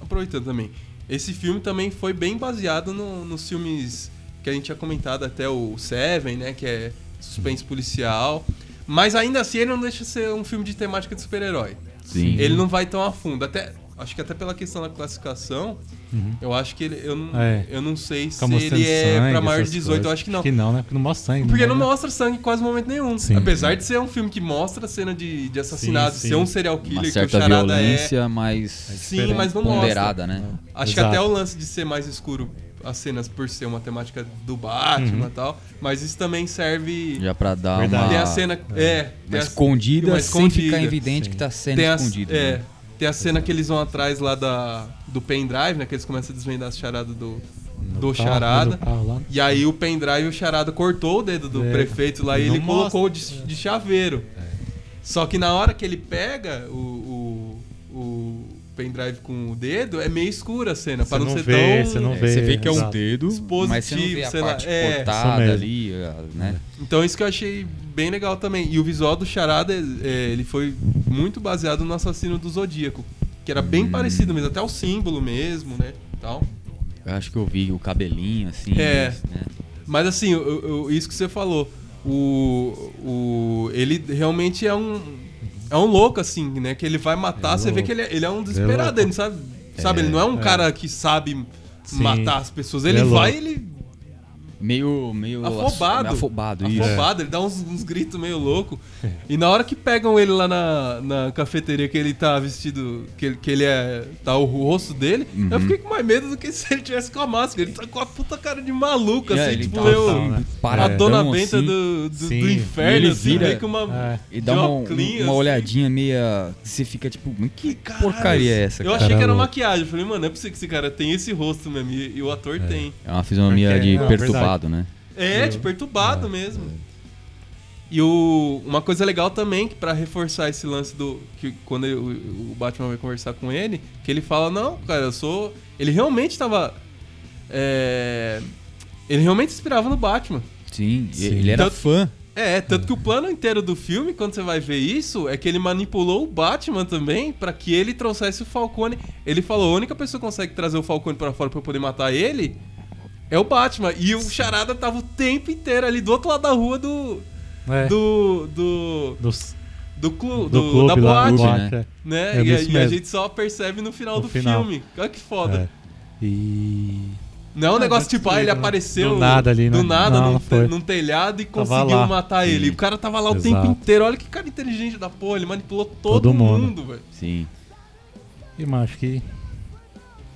Aproveitando também. Esse filme também foi bem baseado no- nos filmes que a gente tinha comentado até o Seven, né? Que é suspense policial. Mas ainda assim ele não deixa de ser um filme de temática de super-herói. Sim. Ele não vai tão a fundo. Até, acho que até pela questão da classificação, eu acho que ele. Eu não, Uhum. É. eu não sei se Fica ele é sangue, pra maior de essas 18. Eu coisas. acho que não. Acho que não, né? Porque não mostra sangue. Porque não né? mostra sangue em quase momento nenhum. Sim. Apesar de ser um filme que mostra cena de, de assassinato, Sim, ser sim. um serial killer Uma que o certa Charada violência, mas Sim, mas não mostra. ponderada, né? é. Acho Exato. que até o lance de ser mais escuro as cenas por ser uma temática do Batman Uhum. e tal. Mas isso também serve. Já pra dar Verdade. uma, Tem a cena. É, tem uma a- escondida, sem escondida. ficar evidente Sim. que tá sendo tem a, escondido. é, né? Tem a cena que eles vão atrás lá da, do pendrive, né? Que eles começam a desvendar as charadas do, do carro, charada. E aí o pendrive, o charada cortou o dedo do É. prefeito lá e ele mostra. colocou de, de chaveiro. Só que na hora que ele pega o, o, o pendrive com o dedo, é meio escura a cena, Você pra não, não ser vê, tão... você não É, vê. você vê que é um exato. dedo, mas você não vê a Dispositivo, sei parte é. cortada mesmo. ali, né? Então isso que eu achei bem legal também. E o visual do charada, é, ele foi muito baseado no assassino do Zodíaco. Que era bem Hum. parecido mesmo, até o símbolo mesmo, né? Tal. Eu acho que eu vi o cabelinho, assim. É. né? Mas assim, o- o- isso que você falou, o, o, ele realmente é um, é um louco, assim, né? Que ele vai matar, É você vê que ele é, ele é um desesperado, ele não sabe, sabe? Ele não é um é. cara que sabe Sim. matar as pessoas, Ele ele é vai ele Meio, meio Afobado. Afobado, isso. afobado, ele dá uns, uns gritos meio louco. E na hora que pegam ele lá na, na cafeteria, que ele tá vestido, que ele, que ele é. tá o rosto dele, eu Uhum. fiquei com mais medo do que [laughs] se ele tivesse com a máscara. Ele tá com a puta cara de maluco, É, assim, ele tipo, tá meio. assim, a paradão, dona Benta assim, do, do, do inferno, ele assim, vira- meio que uma. É. E dá de uma, óculinhos, uma assim. olhadinha meia. Você fica tipo, "Mas que Caralho, porcaria é essa, Eu cara? achei que era maquiagem. Eu falei, mano, não é possível que esse cara tem esse rosto mesmo. E, e o ator tem. É uma fisionomia Porque- de não, perturbado, né? É, de perturbado mesmo. E o, uma coisa legal também, que pra reforçar esse lance do. que quando ele- o, o Batman vai conversar com ele, que ele fala, não, cara, eu sou. Ele realmente tava. é, ele realmente inspirava no Batman. Sim, Sim. ele era Tanto- fã. É, tanto que o plano inteiro do filme, quando você vai ver isso, é que ele manipulou o Batman também pra que ele trouxesse o Falcone. Ele falou: a única pessoa que consegue trazer o Falcone pra fora pra eu poder matar ele é o Batman. E o Charada tava o tempo inteiro ali do outro lado da rua do. É, Do. Do. dos- Do, clu, do, do- clube da boate. do boate, né? Né? É e a, e a gente só percebe no final No do final. filme. Olha que é. foda. É. E. Não é um Ah, negócio tipo, ah, ele né? apareceu Do nada ali, né? do nada Não, num, não num telhado e Tava conseguiu lá. matar Sim. ele. O cara tava lá o Exato. tempo inteiro. Olha que cara inteligente da porra. Ele manipulou todo, Todo mundo. mundo, velho. Sim. E, acho que.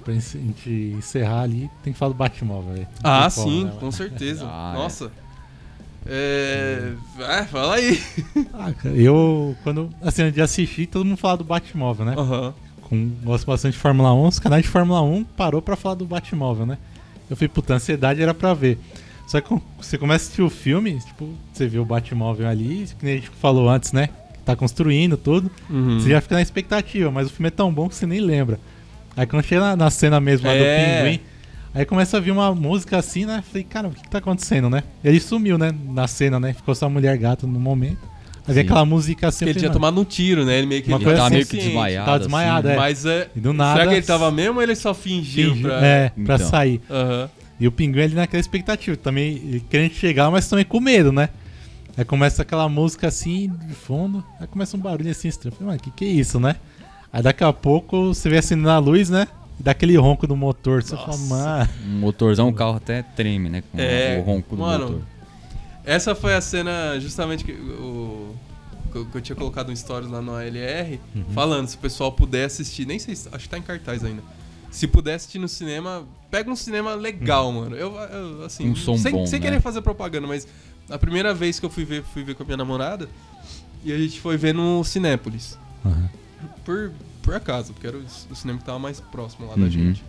Pra gente encerrar ali, tem que falar do Batmóvel, Ah, sim, né, com certeza. [laughs] Ah, é. Nossa. É... é. Fala aí. [laughs] Ah, cara, eu, quando. Assim, de assistir, todo mundo fala do Batmóvel, né? Aham. Com, gosto bastante de Fórmula 1. Os canais de Fórmula 1 parou pra falar do Batmóvel, né? Eu falei, puta, a ansiedade era pra ver. Só que você começa a assistir o filme, tipo, você vê o Batmóvel ali, que nem a gente falou antes, né? Tá construindo tudo. Uhum. Você já fica na expectativa, mas o filme é tão bom que você nem lembra. Aí quando chega na, na cena mesmo lá É. do pinguim, aí começa a vir uma música assim, né? Falei, cara, o que, que tá acontecendo, né? Ele sumiu, né? Na cena, né? Ficou só a mulher gato no momento. Aí vem aquela música assim. Ele falei, tinha mano, tomado um tiro, né? Ele meio que ele Ele tava assim, meio que desmaiado. Tava desmaiado, assim. é. Mas é. E do nada. Será que ele tava mesmo ou ele só fingiu fingiu- pra. É, pra Então. sair. Aham. E o pinguim ali naquela expectativa, também ele querendo chegar, mas também com medo, né? Aí começa aquela música assim, de fundo, aí começa um barulho assim estranho. Eu Falei, mano, que que é isso, né? Aí daqui a pouco você vê acendendo a luz, né? E dá aquele ronco do motor. Você fala, Nossa. mano. Um motorzão, o carro até treme, né? Com É, o ronco do mano, motor. Essa foi a cena justamente que, o, que eu- tinha colocado um stories lá no ALR, Uhum. falando se o pessoal puder assistir, nem sei, se- acho que tá em cartaz ainda. Se puder assistir no cinema, pega um cinema legal, mano. Eu, eu, assim, Um som sem, bom, sem né? querer fazer propaganda, mas a primeira vez que eu fui ver, fui ver com a minha namorada, e a gente foi ver no Cinépolis. Aham. Por, por acaso, porque era o, cinema que tava mais próximo lá da Uhum. gente.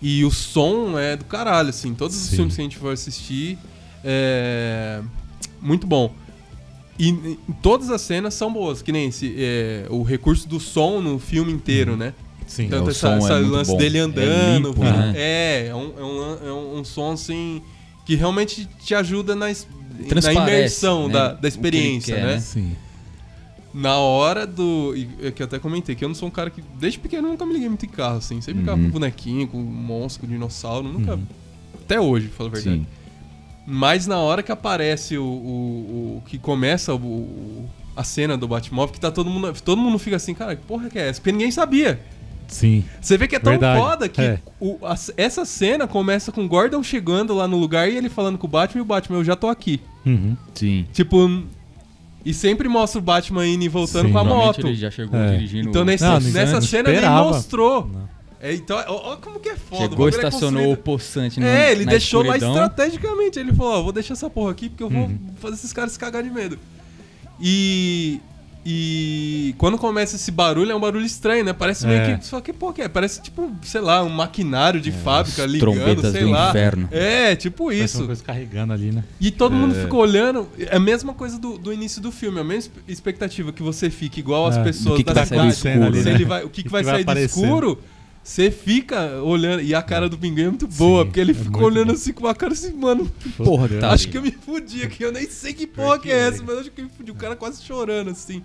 E o som é do caralho, assim. Todos os Sim. filmes que a gente for assistir é. Muito bom. E, e todas as cenas são boas, que nem esse, é, o recurso do som no filme inteiro, né? Sim. Tanto o essa, é essa muito lance bom. dele É andando. limpo, vi- né? É, é um, é, um, é um- som assim que realmente te ajuda na, na imersão né, da, da experiência, quer, né? né? Sim. Na hora do. É que eu até comentei que eu não sou um cara que. Desde pequeno nunca me liguei muito em carro, assim. Sempre ficava Uhum. com bonequinho, com monstro, com dinossauro. Nunca. Uhum. Até hoje, pra falar a verdade. Sim. Mas na hora que aparece o. o- o- que começa o, a cena do Batmóvel, que tá todo mundo. Todo mundo fica assim, cara, que porra que é essa? Porque ninguém sabia. Sim. Você vê que é tão Verdade, foda que é. o- a- essa cena começa com o Gordon chegando lá no lugar e ele falando com o Batman e o Batman, eu já tô aqui. Uhum. Sim. Tipo. E sempre mostra o Batman indo e voltando Sim. com a moto. ele já chegou É. dirigindo. Então nesse- Não, nessa cena nem esperava. mostrou. Não. É, então, ó, ó como que é foda. o Chegou, bagulho é estacionou o construído- poçante no, É, ele na deixou lá estrategicamente. Ele falou, ó, vou deixar essa porra aqui porque eu vou Uhum. fazer esses caras se cagar de medo. E... E quando começa esse barulho, é um barulho estranho, né? Parece meio É. que... Só que porra que é? Parece tipo, sei lá, um maquinário de fábrica as ligando, trombetas sei do lá. inferno. É, tipo Parece isso. uma coisa carregando ali, né? E todo mundo É. fica olhando. É a mesma coisa do, do início do filme. A mesma expectativa que você fique igual as É, pessoas que que da vai sair do cidade. escuro, Se né? o que, que vai sair do escuro, você fica olhando. E a cara do Pinguim é muito boa, Sim, porque ele é fica muito olhando bom. assim com a cara assim, mano. Porra, tá. acho que eu me fudi aqui. Eu nem sei que porra que é essa, mas acho que eu me fudi. O cara quase chorando assim.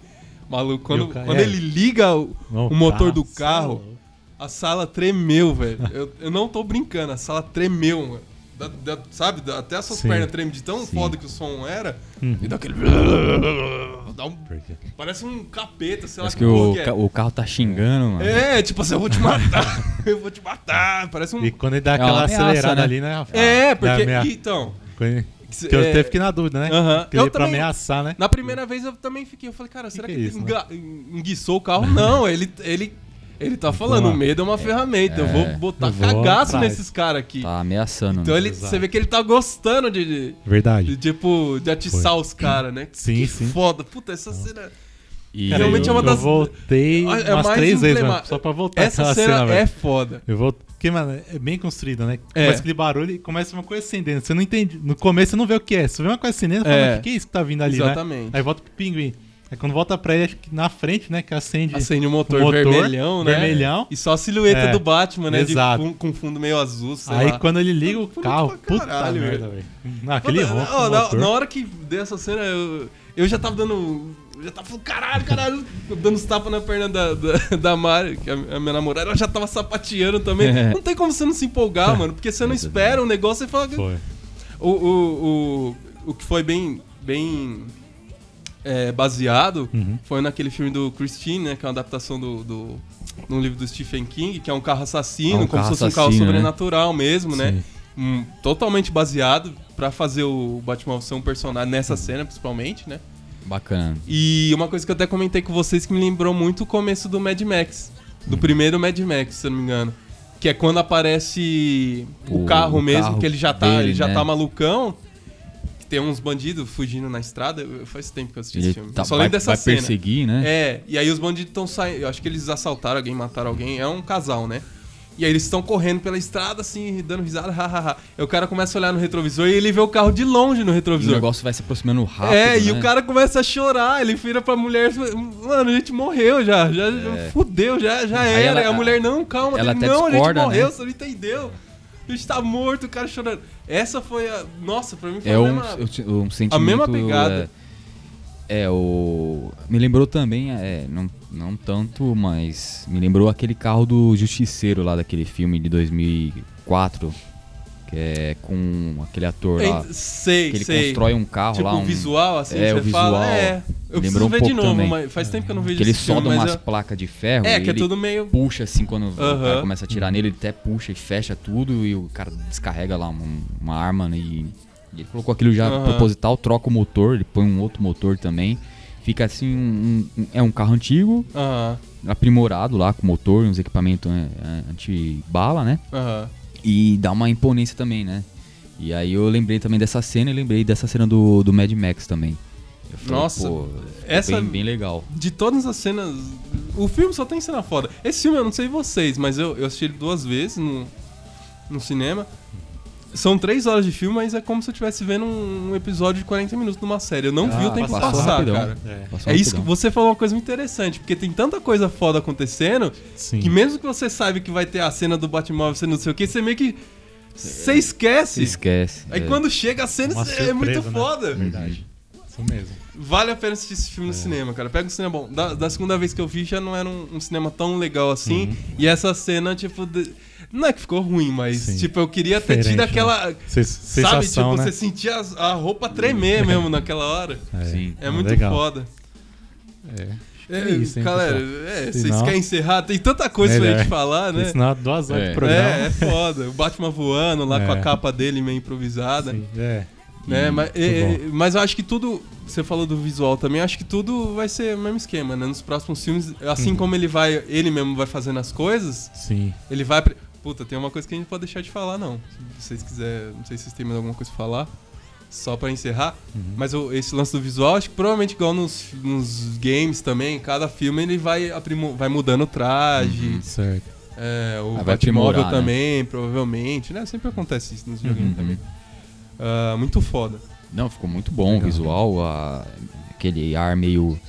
Maluco, quando, ca- quando é. ele liga o, Não, o motor do carro, carro, céu. a sala tremeu, velho. Eu, eu não tô brincando, a sala tremeu, mano. Da- da- sabe, da- até as suas Sim. pernas tremem de tão Sim. foda que o som era. Uhum. E dá aquele. Dá um- parece um capeta, sei lá Parece que que porra o, que é. o carro tá xingando, mano. É, tipo assim, eu vou te [laughs] matar. eu vou te matar. Parece um. E quando ele dá É aquela ameaça, acelerada né? ali, né? Rafael? É, porque. Então. Que Que eu é, até fiquei na dúvida, né? Aham. Que Eu ele pra também- ameaçar, né? Na primeira vez eu também fiquei, eu falei, cara, será que, que é ele isso, né? enguiçou o carro? Não, ele, ele, ele tá falando, o medo é uma ferramenta, eu vou é. botar Eu vou cagaço atrás. nesses caras aqui. Tá ameaçando. Então né? ele, Exato. você vê que ele tá gostando de, de, Verdade. de, tipo, de atiçar os caras, né? Sim, que sim. foda. Puta, essa cena... E Cara, realmente eu, é uma das- Eu voltei É umas mais três vezes, só pra voltar Essa cena, cena, é foda. Eu vou. Porque, mano, é bem construída, né? É. Começa aquele barulho e começa uma coisa acendendo. Você não entende. No começo você não vê o que é. Você vê uma coisa acendendo e fala, É. o que, é isso que tá vindo ali, Exatamente. né? Aí volta pro pinguim. Aí quando volta pra ele, acho que na frente, né? Que acende. Acende o motor, o motor vermelhão, né? vermelhão. E só a silhueta É, do Batman, né? De exato. fun- com fundo meio azul, Aí lá. quando ele liga o carro, puta caralho, merda, velho. Não, aquele ronco na, na hora que deu essa cena, eu, eu já tava dando. Já tava falando, caralho, caralho, dando os tapas na perna da, da, da Mari, que é a minha namorada, ela já tava sapateando também. É. Não tem como você não se empolgar, mano, porque você não espera um negócio e fala. Foi. O, o, o, o que foi bem, bem é, baseado Uhum. foi naquele filme do Christine, né? Que é uma adaptação do, do, de um livro do Stephen King, que é um carro assassino, Ah, um como carro se fosse um carro né? sobrenatural mesmo, né? Hum, totalmente baseado pra fazer o Batman ser um personagem nessa cena, principalmente, né? Bacana. E uma coisa que eu até comentei com vocês que me lembrou muito o começo do Mad Max. Do primeiro Mad Max, se eu não me engano. Que é quando aparece o, O- carro o mesmo, carro que ele já tá, dele, ele já né? tá malucão. Que tem uns bandidos fugindo na estrada. Faz tempo que eu assisti esse Ele filme. tá, eu só vai, lembro dessa vai cena. perseguir, né? É, e aí os bandidos estão saindo. Eu acho que eles assaltaram alguém, mataram alguém. É um casal, né? E aí eles estão correndo pela estrada, assim, dando risada, [laughs] hahaha. Aí o cara começa a olhar no retrovisor e ele vê o carro de longe no o retrovisor. negócio vai se aproximando rápido. é, e né? o cara começa a chorar, ele vira pra mulher mano, a gente morreu já, já, já fudeu, já, já É. Aí era. ela- a mulher, não, calma, ela ele, até não, a gente discorda, morreu, né? você não entendeu. A gente tá morto, o cara chorando. Essa foi a. Nossa, pra mim foi É a um, mesma. um sentimento. a mesma pegada. É, é, o. Me lembrou também, é, não, não tanto, mas me lembrou aquele carro do Justiceiro lá daquele filme de 2004, que é com aquele ator lá. Ei, sei, Que ele sei. constrói um carro tipo, lá. Um, o visual, assim, é, você o fala. visual. É, eu preciso Lembrou um ver de novo, também. mas faz tempo que eu não vejo que ele filme, solda mas umas eu- placas de ferro. É, que é tudo meio. puxa assim quando o Aham. cara começa a atirar nele, ele até puxa e fecha tudo e o cara descarrega lá uma, uma arma né, e, ele colocou aquilo já Aham. proposital, troca o motor, ele põe um outro motor também. Fica assim, um, um- é um carro antigo, Aham, aprimorado lá com motor, uns equipamentos né, é, anti-bala, né? aham. E dá uma imponência também, né? E aí eu lembrei também dessa cena e lembrei dessa cena do, do Mad Max também. Falei, Nossa, essa- bem, bem legal. De todas as cenas. O filme só tem cena foda. Esse filme eu não sei vocês, mas eu, eu assisti ele duas vezes no, no cinema. São três horas de filme, mas é como se eu estivesse vendo um, um episódio de 40 minutos numa série. Eu não vi Ah, o tempo passou passar, rapidão. cara. É, É isso que você falou uma coisa muito interessante, porque tem tanta coisa foda acontecendo sim. que mesmo que você saiba que vai ter a cena do Batmóvel, você não sei o que, você meio que. Você esquece. Esquece. Aí é. quando chega a cena, Uma é muito surpresa, né? foda. Verdade. Isso mesmo. Vale a pena assistir esse É. filme no cinema, cara. Pega um cinema bom. Da, da segunda vez que eu vi, já não era um, um cinema tão legal assim. Uhum. E essa cena, tipo. de- Não é que ficou ruim, mas, Sim. tipo, eu queria ter tido Diferente, né? aquela. Se- Sabe, tipo, sensação, né? você sentia a roupa tremer mesmo naquela hora. Sim. É muito legal. foda. É. É, É isso, hein, galera, é, Se vocês não- querem encerrar? Tem tanta coisa pra Melhor. gente falar, né? Senão duas horas É. de programa. É, é foda. O Batman voando lá com a É. capa dele meio improvisada. Sim, é. Né? Hum, mas, é, bom. mas eu acho que tudo. Você falou do visual também, acho que tudo vai ser o mesmo esquema, né? Nos próximos filmes, assim Uhum. como ele vai. Ele mesmo vai fazendo as coisas, Sim. ele vai. Puta, tem uma coisa que a gente pode deixar de falar, não. Se vocês quiserem. Não sei se vocês têm mais alguma coisa pra falar. Só pra encerrar. Uhum. Mas o- esse lance do visual, acho que provavelmente igual nos, nos games também, cada filme ele vai, aprimo- vai mudando o traje. Uhum. Certo. É, o vai Batmóvel né? também, provavelmente, né? Sempre acontece isso nos videogames Uhum. também. Ah, muito foda. Não, ficou muito bom Legal. o visual, a- aquele ar meio,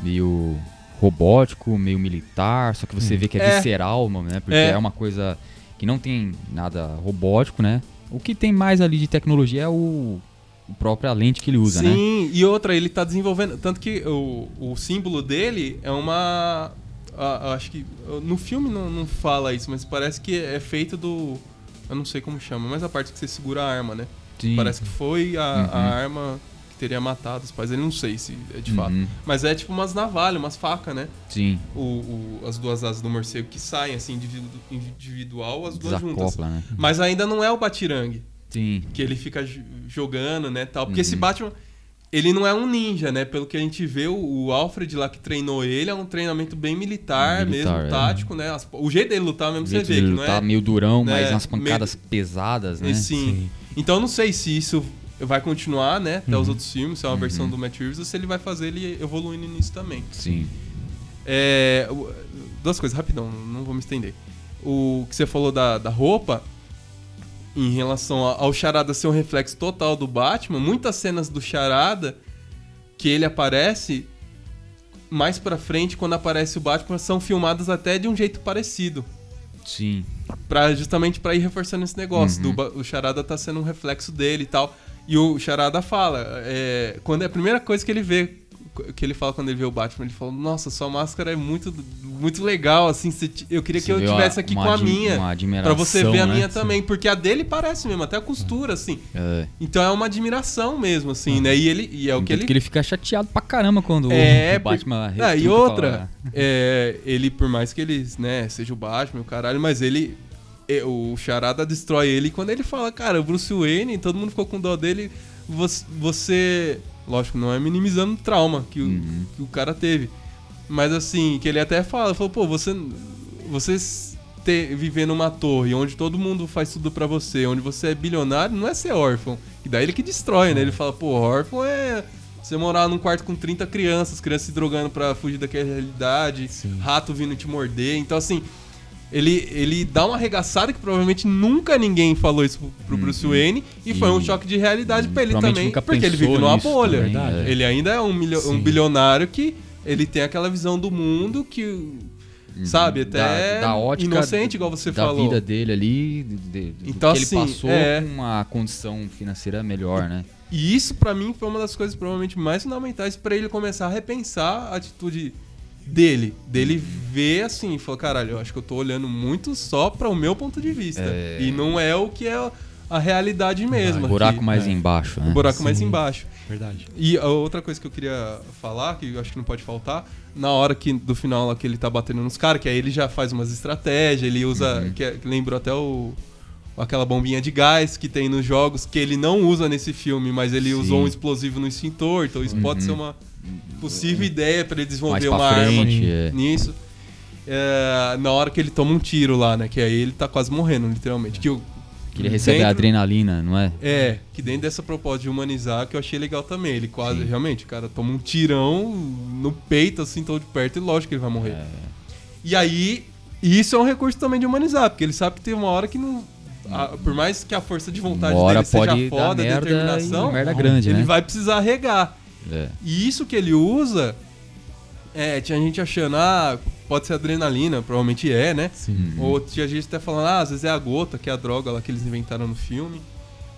meio robótico, meio militar, só que você Hum. vê que é, É. visceral, mano, né? Porque É. é. uma coisa que não tem nada robótico, né? O que tem mais ali de tecnologia é o, o própria lente que ele usa, né? Sim, e outra, ele tá desenvolvendo. Tanto que o, o símbolo dele é uma. a- acho que. No filme não, não fala isso, mas parece que é feito do. Eu não sei como chama, mas a parte que você segura a arma, né? Sim. Parece que foi a, a Uhum. arma que teria matado os pais. Ele não sei se é de fato. Uhum. Mas é tipo umas navalhas, umas facas, né? Sim, O, o- as duas asas do morcego que saem assim, individu- individual, as duas juntas. desacopla, né? Mas ainda não é o Batirangue Sim. que ele fica jogando, né, tal. Porque Uhum. esse Batman, ele não é um ninja, né? Pelo que a gente vê, o, Alfred lá que treinou ele é um treinamento bem militar, Militar, mesmo, é. tático, né? As- o jeito dele lutar mesmo O você vê que não tá é... meio durão, né, mas umas meio- pancadas pesadas, né? E sim. Então eu não sei se isso vai continuar, né, até os outros filmes, se é uma versão Uhum. do Matt Reeves, ou se ele vai fazer ele evoluindo nisso também. Sim. É, duas coisas, rapidão, não vou me estender. O que você falou da, da roupa, em relação ao Charada ser um reflexo total do Batman, muitas cenas do Charada que ele aparece mais pra frente, quando aparece o Batman, são filmadas até de um jeito parecido. Sim. Pra, justamente pra ir reforçando esse negócio. Uhum. Do, o Charada tá sendo um reflexo dele e tal. E o Charada fala, é, quando é a primeira coisa que ele vê, que ele fala quando ele vê o Batman, ele fala, nossa, sua máscara é muito, muito legal, assim, eu queria Você que eu tivesse aqui com a minha. Pra você ver a né? minha também, porque a dele parece mesmo, até a costura, assim. É. Então é uma admiração mesmo, assim, né? E ele e é o que ele que ele fica chateado pra caramba quando é, o Batman por- Ah, e retruca, outra, fala, é, ele, por mais que ele, né, seja o Batman, o caralho, mas ele. O Charada destrói ele quando ele fala, cara, o Bruce Wayne, todo mundo ficou com dó dele, você. lógico, não é minimizando o trauma que, o, Uhum. que o cara teve. Mas assim, que ele até fala, falou, pô, você. Você ter, viver numa torre onde todo mundo faz tudo pra você, onde você é bilionário, não é ser órfão. E daí ele que destrói, né? Ele fala, pô, órfão é você morar num quarto com 30 crianças, crianças se drogando pra fugir daquela realidade, Sim. rato vindo te morder. Então, assim, ele, ele dá uma arregaçada que provavelmente nunca ninguém falou isso pro, pro Uhum. Bruce Wayne. E, foi um choque de realidade pra ele também. nunca Porque ele vive numa bolha. também, é. Ele ainda é um, milio- um bilionário que ele tem aquela visão do mundo que. Sabe, até Uhum. da, da ótica inocente, igual você da falou. vida dele ali, de, de- Então, que assim, ele passou é. uma condição financeira melhor, né? E isso, pra mim, foi uma das coisas provavelmente mais fundamentais pra ele começar a repensar a atitude dele. Dele ver assim, falou, caralho, eu acho que eu tô olhando muito só pra o meu ponto de vista. É. E não é o que é a realidade mesmo. O aqui. buraco mais é. embaixo, né? O buraco mais Sim. embaixo. Verdade. E a outra coisa que eu queria falar, que eu acho que não pode faltar, na hora que do final lá que ele tá batendo nos caras, que aí ele já faz umas estratégias, ele usa. Uhum. Que, é- que lembrou até o. Aquela bombinha de gás que tem nos jogos, que ele não usa nesse filme, mas ele Sim. usou um explosivo no extintor, então isso pode Uhum. ser uma possível ideia pra ele desenvolver uma arma frente, é. nisso. É, na hora que ele toma um tiro lá, né? Que aí ele tá quase morrendo, literalmente. Que o, Que ele recebe dentro- a adrenalina, não é? é, que dentro dessa proposta de humanizar, que eu achei legal também. Ele quase, Sim. realmente, o cara toma um tirão no peito, assim, tão de perto, e lógico que ele vai morrer. É. E aí, isso é um recurso também de humanizar, porque ele sabe que tem uma hora que não. a- por mais que a força de vontade Uma dele seja foda, merda determinação, merda grande, ele né? vai precisar regar. É. E isso que ele usa, é, tinha gente achando, ah, pode ser adrenalina, provavelmente é, né? Sim. Uhum. Ou tinha gente até falando, ah, às vezes é a gota, que é a droga lá que eles inventaram no filme,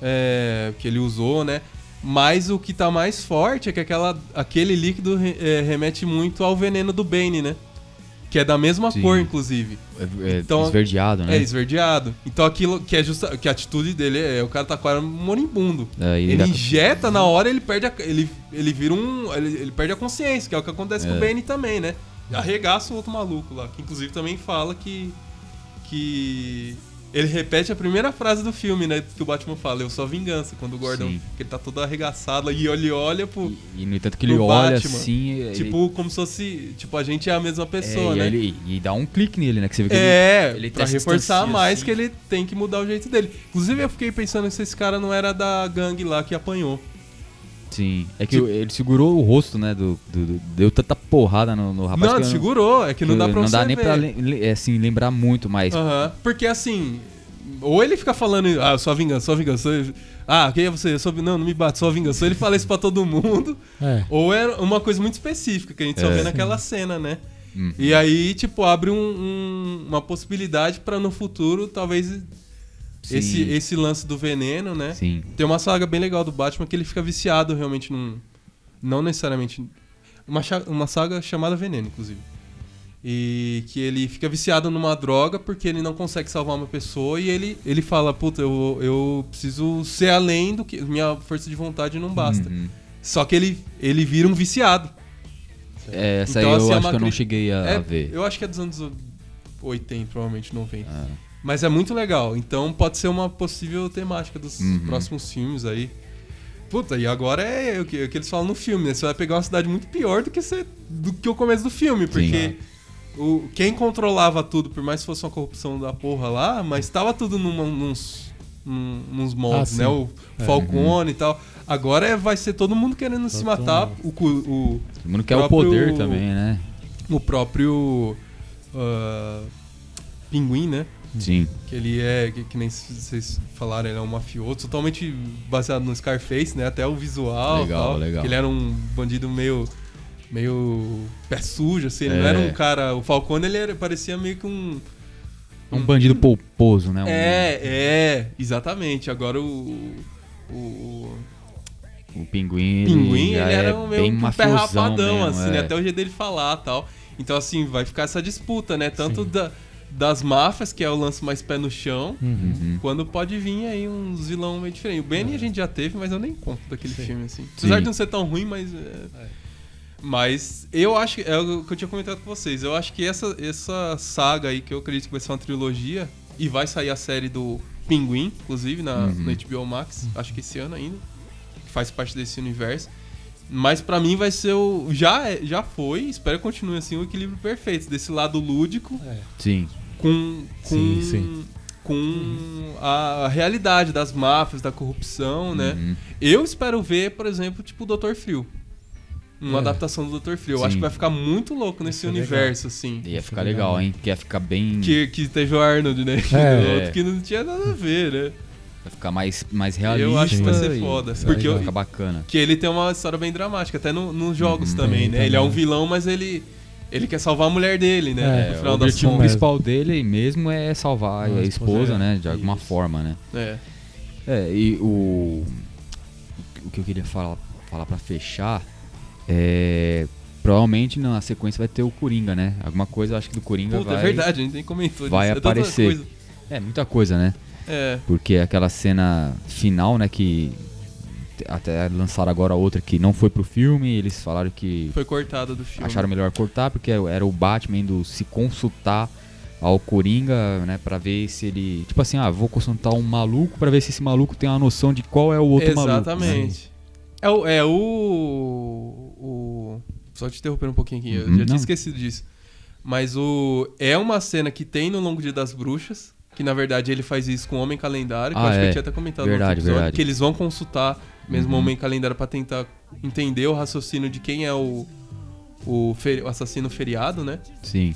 é, que ele usou, né? Mas o que tá mais forte é que aquela, aquele líquido re- é, remete muito ao veneno do Bane, né? Que é da mesma Sim. cor, inclusive. É, é Então, esverdeado, né? É esverdeado. Então aquilo que é justa, que a atitude dele é, o cara tá quase moribundo. É, Ele dá- injeta na hora, ele perde a, ele, ele vira um, ele, ele perde a consciência, que é o que acontece com o É. Bane também, né? Arregaça o outro maluco lá, que inclusive também fala que que ele repete a primeira frase do filme, né, que o Batman fala, eu sou a vingança, quando o Gordon, Sim. que ele tá todo arregaçado e ele olha pro E, no entanto que ele olha Batman, assim. ele- tipo como se fosse, tipo a gente é a mesma é, pessoa, e, né? ele- e dá um clique nele, né? Que você vê que ele- É, ele pra até se reforçar mais assim. que ele tem que mudar o jeito dele. Inclusive, eu fiquei pensando se esse cara não era da gangue lá que apanhou. Sim. É que Tipo- ele segurou o rosto, né? Do, do- do- deu tanta porrada no, no rapaz. não, segurou, é que não que dá pra não dá nem ver. pra le- é, assim, lembrar muito, mas. Aham, Porque assim, ou ele fica falando, ah, a vingança, a vingança. Ah, quem é você? Eu sou... Não, não me bate, a vingança. Ele fala isso pra todo mundo. É. Ou é uma coisa muito específica que a gente só É. vê naquela cena, né? Hum. E aí, tipo, abre um- um- uma possibilidade pra no futuro, talvez, Sim. esse, esse lance do veneno, né? Sim. Tem uma saga bem legal do Batman que ele fica viciado realmente num. Não necessariamente. Uma, uma saga chamada Veneno, inclusive. E que ele fica viciado numa droga porque ele não consegue salvar uma pessoa e ele, ele fala: Puta, eu, eu preciso ser além do que. Minha força de vontade não basta. Uhum. Só que ele, ele vira um viciado. É, essa Então, aí assim, eu é acho que eu não cheguei a, É, a ver. Eu acho que é dos anos 80, provavelmente 90. Ah, Mas é muito legal. Então pode ser uma possível temática dos Uhum. próximos filmes aí. Puta, e agora é o que, o que eles falam no filme, né? Você vai pegar uma cidade muito pior do que, você, do que o começo do filme, porque o, quem controlava tudo, por mais que fosse uma corrupção da porra lá, mas tava tudo numa, nos, num- nos moldes, Ah, né? sim. O É. Falcone e tal. Agora é, vai ser todo mundo querendo se matar. mundo. O, o, todo mundo quer o poder também, né? o próprio ah, Pinguim, né? Sim. Que ele é, que, que nem vocês falaram, ele é um mafioso, totalmente baseado no Scarface, né? Até o visual. Legal, tal, legal. Que ele era um bandido meio. meio. pé sujo, assim. Ele não É. era um cara. O Falcone, ele era- parecia meio que um. Um bandido polposo, né? Um- É, é, exatamente. Agora o. O. O pinguim, Pinguim, ele era é um bem meio um pé rapadão, mesmo, assim, né? é. Até o jeito dele falar tal. Então, assim, vai ficar essa disputa, né? Tanto Sim. da, das máfias, que é o lance mais pé no chão, Uhum. Uhum. quando pode vir aí uns vilão meio diferentes. O Benny a gente já teve, mas eu nem conto daquele Sim. filme, assim. Apesar Sim. de não ser tão ruim, mas. é- Mas eu acho que. É o que eu tinha comentado com vocês. Eu acho que essa, essa saga aí, que eu acredito que vai ser uma trilogia, e vai sair a série do Pinguim, inclusive, na, Uhum. no HBO Max, acho que esse ano ainda, que faz parte desse universo. Mas pra mim vai ser o. Já, já foi, espero que continue assim, o equilíbrio perfeito. Desse lado lúdico É. Sim. com. com Sim, sim. Com a realidade das máfias, da corrupção, né? Uhum. Eu espero ver, por exemplo, tipo o Dr. Frio. Uma É. adaptação do Dr. Frio. Eu Sim. acho que vai ficar muito louco nesse é universo, assim. Ia ficar é legal, legal, hein? Que ia ficar bem. Que, que teve o Arnold, né? É. [laughs] Outro que não tinha nada a ver, né? Vai ficar mais, mais realista. Eu acho que vai ser foda. É Porque Vai ficar bacana. Que ele tem uma história bem dramática, até no- nos jogos Uhum. também, né? Ele é um também. vilão, mas ele, ele quer salvar a mulher dele, né? É, no É, o objetivo principal dele mesmo é salvar A a esposa, é. né? De alguma Isso. forma, né? É. É, e o. O que eu queria falar, falar pra fechar é. Provavelmente na sequência vai ter o Coringa, né? Alguma coisa, eu acho que do Coringa Puta, vai. é verdade, a gente nem comentou vai. É aparecer. É, muita coisa, né? É. Porque aquela cena final, né? Que até lançaram agora outra que não foi pro filme, eles falaram que Foi cortada do filme. acharam melhor cortar, porque era o Batman indo se consultar ao Coringa, né, Pra ver se ele, tipo assim, ah, vou consultar um maluco pra ver se esse maluco tem uma noção de qual é o outro maluco. né? Exatamente. É o. É o, o- Só te interrompendo um pouquinho aqui, eu Uhum, já tinha não. esquecido disso. Mas o. É uma cena que tem no Longo Dia das Bruxas. Que na verdade ele faz isso com o Homem Calendário, que eu Ah, acho que é. eu tinha até comentado Verdade, no outro episódio, verdade. Que eles vão consultar mesmo o Uhum. Homem Calendário pra tentar entender o raciocínio de quem é o, o, feri- o assassino feriado, né? Sim.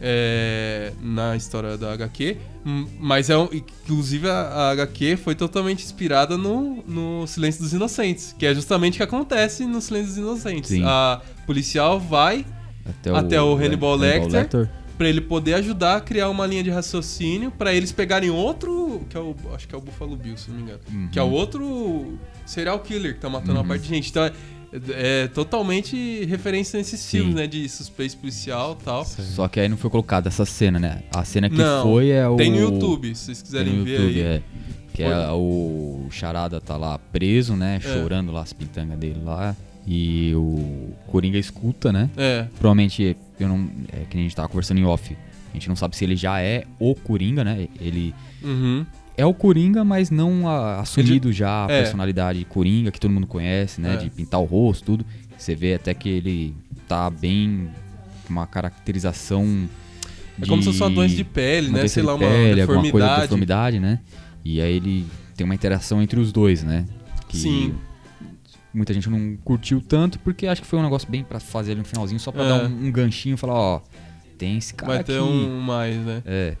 é, na história da HQ. Hum, Mas é um, inclusive a, HQ foi totalmente inspirada no, no Silêncio dos Inocentes, que é justamente o que acontece no Silêncio dos Inocentes. Sim. A policial vai Até Até o Hannibal Lecter. Lecter. Pra ele poder ajudar a criar uma linha de raciocínio pra eles pegarem outro, que é o acho que é o Buffalo Bill, se não me engano, Uhum. que é o outro serial killer que tá matando uma Uhum. parte de gente. Então é, é totalmente referência nesses Sim. filmes, né, de suspense policial, e tal. Só que aí não foi colocada essa cena, né? A cena que Não, foi é o. Tem no YouTube, se vocês quiserem no ver YouTube, aí. é. Que Foi. é o Charada tá lá preso, né? É. Chorando lá as pitangas dele lá. E o Coringa escuta, né? É. Provavelmente, eu não. É que a gente tava conversando em off. A gente não sabe se ele já é o Coringa, né? Ele Uhum. é o Coringa, mas não a- assumido já a é. personalidade Coringa que todo mundo conhece, né? É. De pintar o rosto, tudo. Você vê até que ele tá bem uma caracterização. É como se fosse uma doença de pele, uma né? Sei lá, uma pele, alguma coisa de deformidade. deformidade, né? E aí ele tem uma interação entre os dois, né? Que Sim. Muita gente não curtiu tanto porque acho que foi um negócio bem pra fazer ali no finalzinho, só pra É. dar um, um ganchinho e falar, ó, tem esse cara Vai aqui. ter um mais, né? É.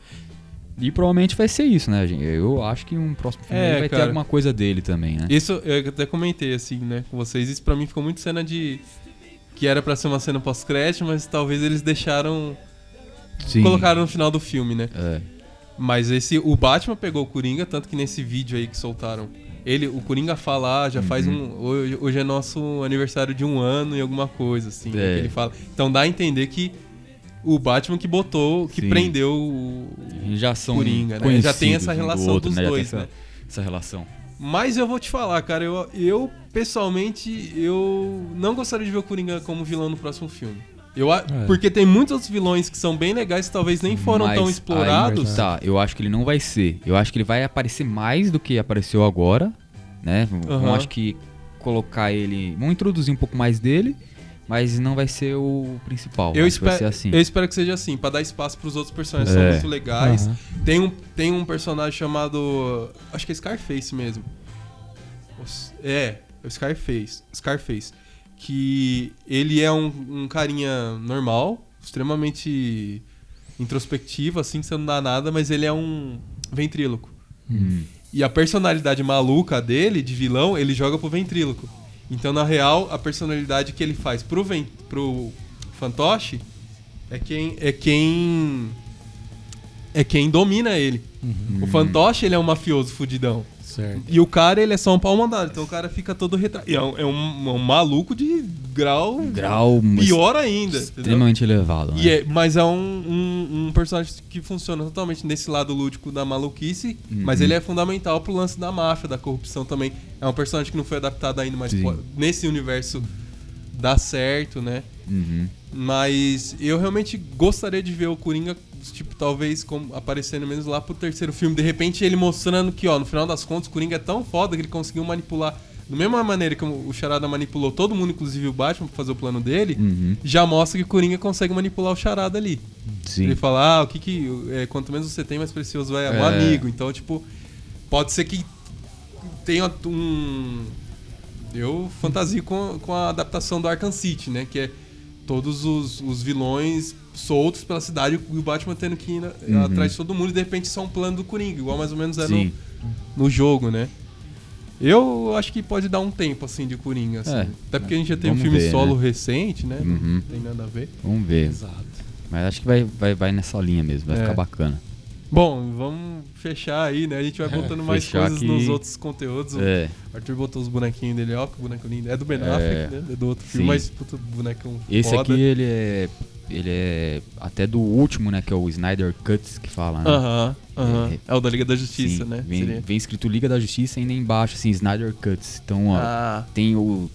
E provavelmente vai ser isso, né, gente? Eu acho que um próximo filme É, vai ter cara. alguma coisa dele também, né? Isso eu até comentei assim, né, com vocês. Isso pra mim ficou muito cena de. Que era pra ser uma cena pós-crédito, mas talvez eles deixaram. Sim. Colocaram no final do filme, né? É. Mas esse. O Batman pegou o Coringa, tanto que nesse vídeo aí que soltaram. Ele, o Coringa fala, ah, já faz Uhum. um. Hoje, hoje é nosso aniversário de um ano e alguma coisa, assim. né, É. ele fala. Então dá a entender que o Batman que botou, que Sim. prendeu o. Já são Coringa, né? Já tem essa um do relação outro, dos né? Dois, essa, né? Essa relação. Mas eu vou te falar, cara, eu, eu pessoalmente eu não gostaria de ver o Coringa como vilão no próximo filme. Eu, a- É. Porque tem muitos outros vilões que são bem legais que talvez nem foram Mas tão aí, explorados. tá, eu acho que ele não vai ser. Eu acho que ele vai aparecer mais do que apareceu agora, né? Vão Aham. acho que colocar ele, vão introduzir um pouco mais dele, mas não vai ser o principal. Eu espero, ser assim. eu espero que seja assim, pra dar espaço pros outros personagens que É. são muito legais. Aham. Tem, um, tem um personagem chamado. Acho que é Scarface mesmo. Os- É, é o Scarface. Scarface. Que ele é um, um carinha normal, extremamente introspectivo, assim, que você não dá nada, mas ele é um ventríloco. Hum. E a personalidade maluca dele, de vilão, ele joga pro ventríloco. Então, na real, a personalidade que ele faz pro, ven pro fantoche é quem. É quem. É quem domina ele. Uhum. O fantoche, ele é um mafioso fudidão. Certo. E o cara, ele é só um pau mandado. Então o cara fica todo retraído. É, um, é um- um maluco de grau. Grau Pior ainda. entendeu? extremamente elevado, né? E é- mas é um, um, personagem que funciona totalmente nesse lado lúdico da maluquice, Uhum. mas ele é fundamental pro lance da máfia, da corrupção também. É um personagem que não foi adaptado ainda, mas nesse universo dá certo, né? Uhum. Mas eu realmente gostaria de ver o Coringa, tipo, talvez como, aparecendo menos lá pro terceiro filme. De repente ele mostrando que, ó, no final das contas, o Coringa é tão foda que ele conseguiu manipular. Da mesma maneira que o Charada manipulou todo mundo, inclusive o Batman, pra fazer o plano dele, Uhum. já mostra que o Coringa consegue manipular o Charada ali. Sim. Ele fala, ah, o que que. é, quanto menos você tem, mais precioso é um É. amigo. Então, tipo, pode ser que tenha um. Eu fantasio com, com a adaptação do Arkham City, né? Que é todos os, os vilões soltos pela cidade e o Batman tendo que ir Uhum. atrás de todo mundo e de repente só um plano do Coringa, igual mais ou menos é no, Sim. no jogo, né? Eu acho que pode dar um tempo, assim, de Coringa, assim. É. Até porque a gente já tem um filme ver, solo né? recente, né? Uhum. Não tem nada a ver. Vamos ver. Exato. Mas acho que vai, vai, vai nessa linha mesmo, vai É. ficar bacana. Bom, vamos fechar aí, né? A gente vai [laughs] botando mais Fechar coisas que- nos outros conteúdos. É. O Arthur botou os bonequinhos dele, ó, que boneco lindo. É do Ben É. Affleck, né? É do outro filme, Sim. mas puta, bonecão Esse foda. aqui, ele é. Ele é até do último, né? Que é o Snyder Cuts que fala, né? Aham, aham. É. É o da Liga da Justiça, Sim, né? Vem, Seria. vem escrito Liga da Justiça ainda embaixo, assim, Snyder Cuts. Então, ó, Ah. tem o,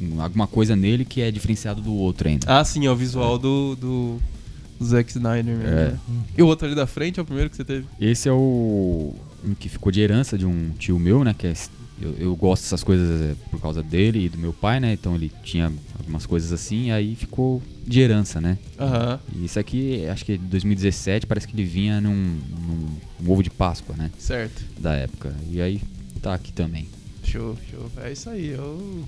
um- alguma coisa nele que é diferenciado do outro ainda. ah, sim, é o visual do, do, do Zack Snyder mesmo. É. né? E o outro ali da frente é o primeiro que você teve? Esse é o um que ficou de herança de um tio meu, né? Que é, eu, eu gosto dessas coisas é, por causa dele e do meu pai, né? Então ele tinha algumas coisas assim, e aí ficou de herança, né? Aham, E isso aqui, acho que é de 2017, parece que ele vinha num, num, num ovo de Páscoa, né? certo. Da época. E aí tá aqui também. Show, show. É isso aí, é o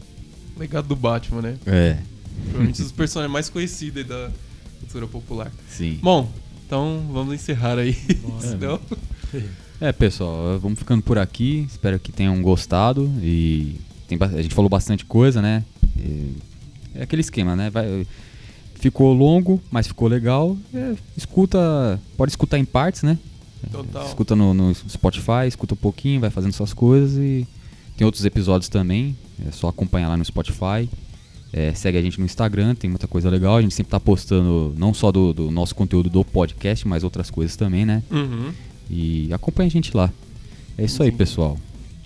legado do Batman, né? É, Provavelmente um dos personagens mais conhecidos aí da cultura popular. sim. Bom, Então vamos encerrar aí. Senão- [laughs] É, pessoal, vamos ficando por aqui. Espero que tenham gostado. E tem a gente falou bastante coisa, né? E é aquele esquema, né? Vai- ficou longo, mas ficou legal. É, escuta, pode escutar em partes, né? Total. Escuta no, no Spotify, escuta um pouquinho, vai fazendo suas coisas e tem outros episódios também. É só acompanhar lá no Spotify. É, segue a gente no Instagram, tem muita coisa legal. A gente sempre tá postando não só do, do nosso conteúdo do podcast, mas outras coisas também, né? Uhum. E acompanha a gente lá. É isso aí, pessoal.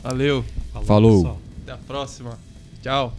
Valeu. Falou. pessoal. Até a próxima. Tchau.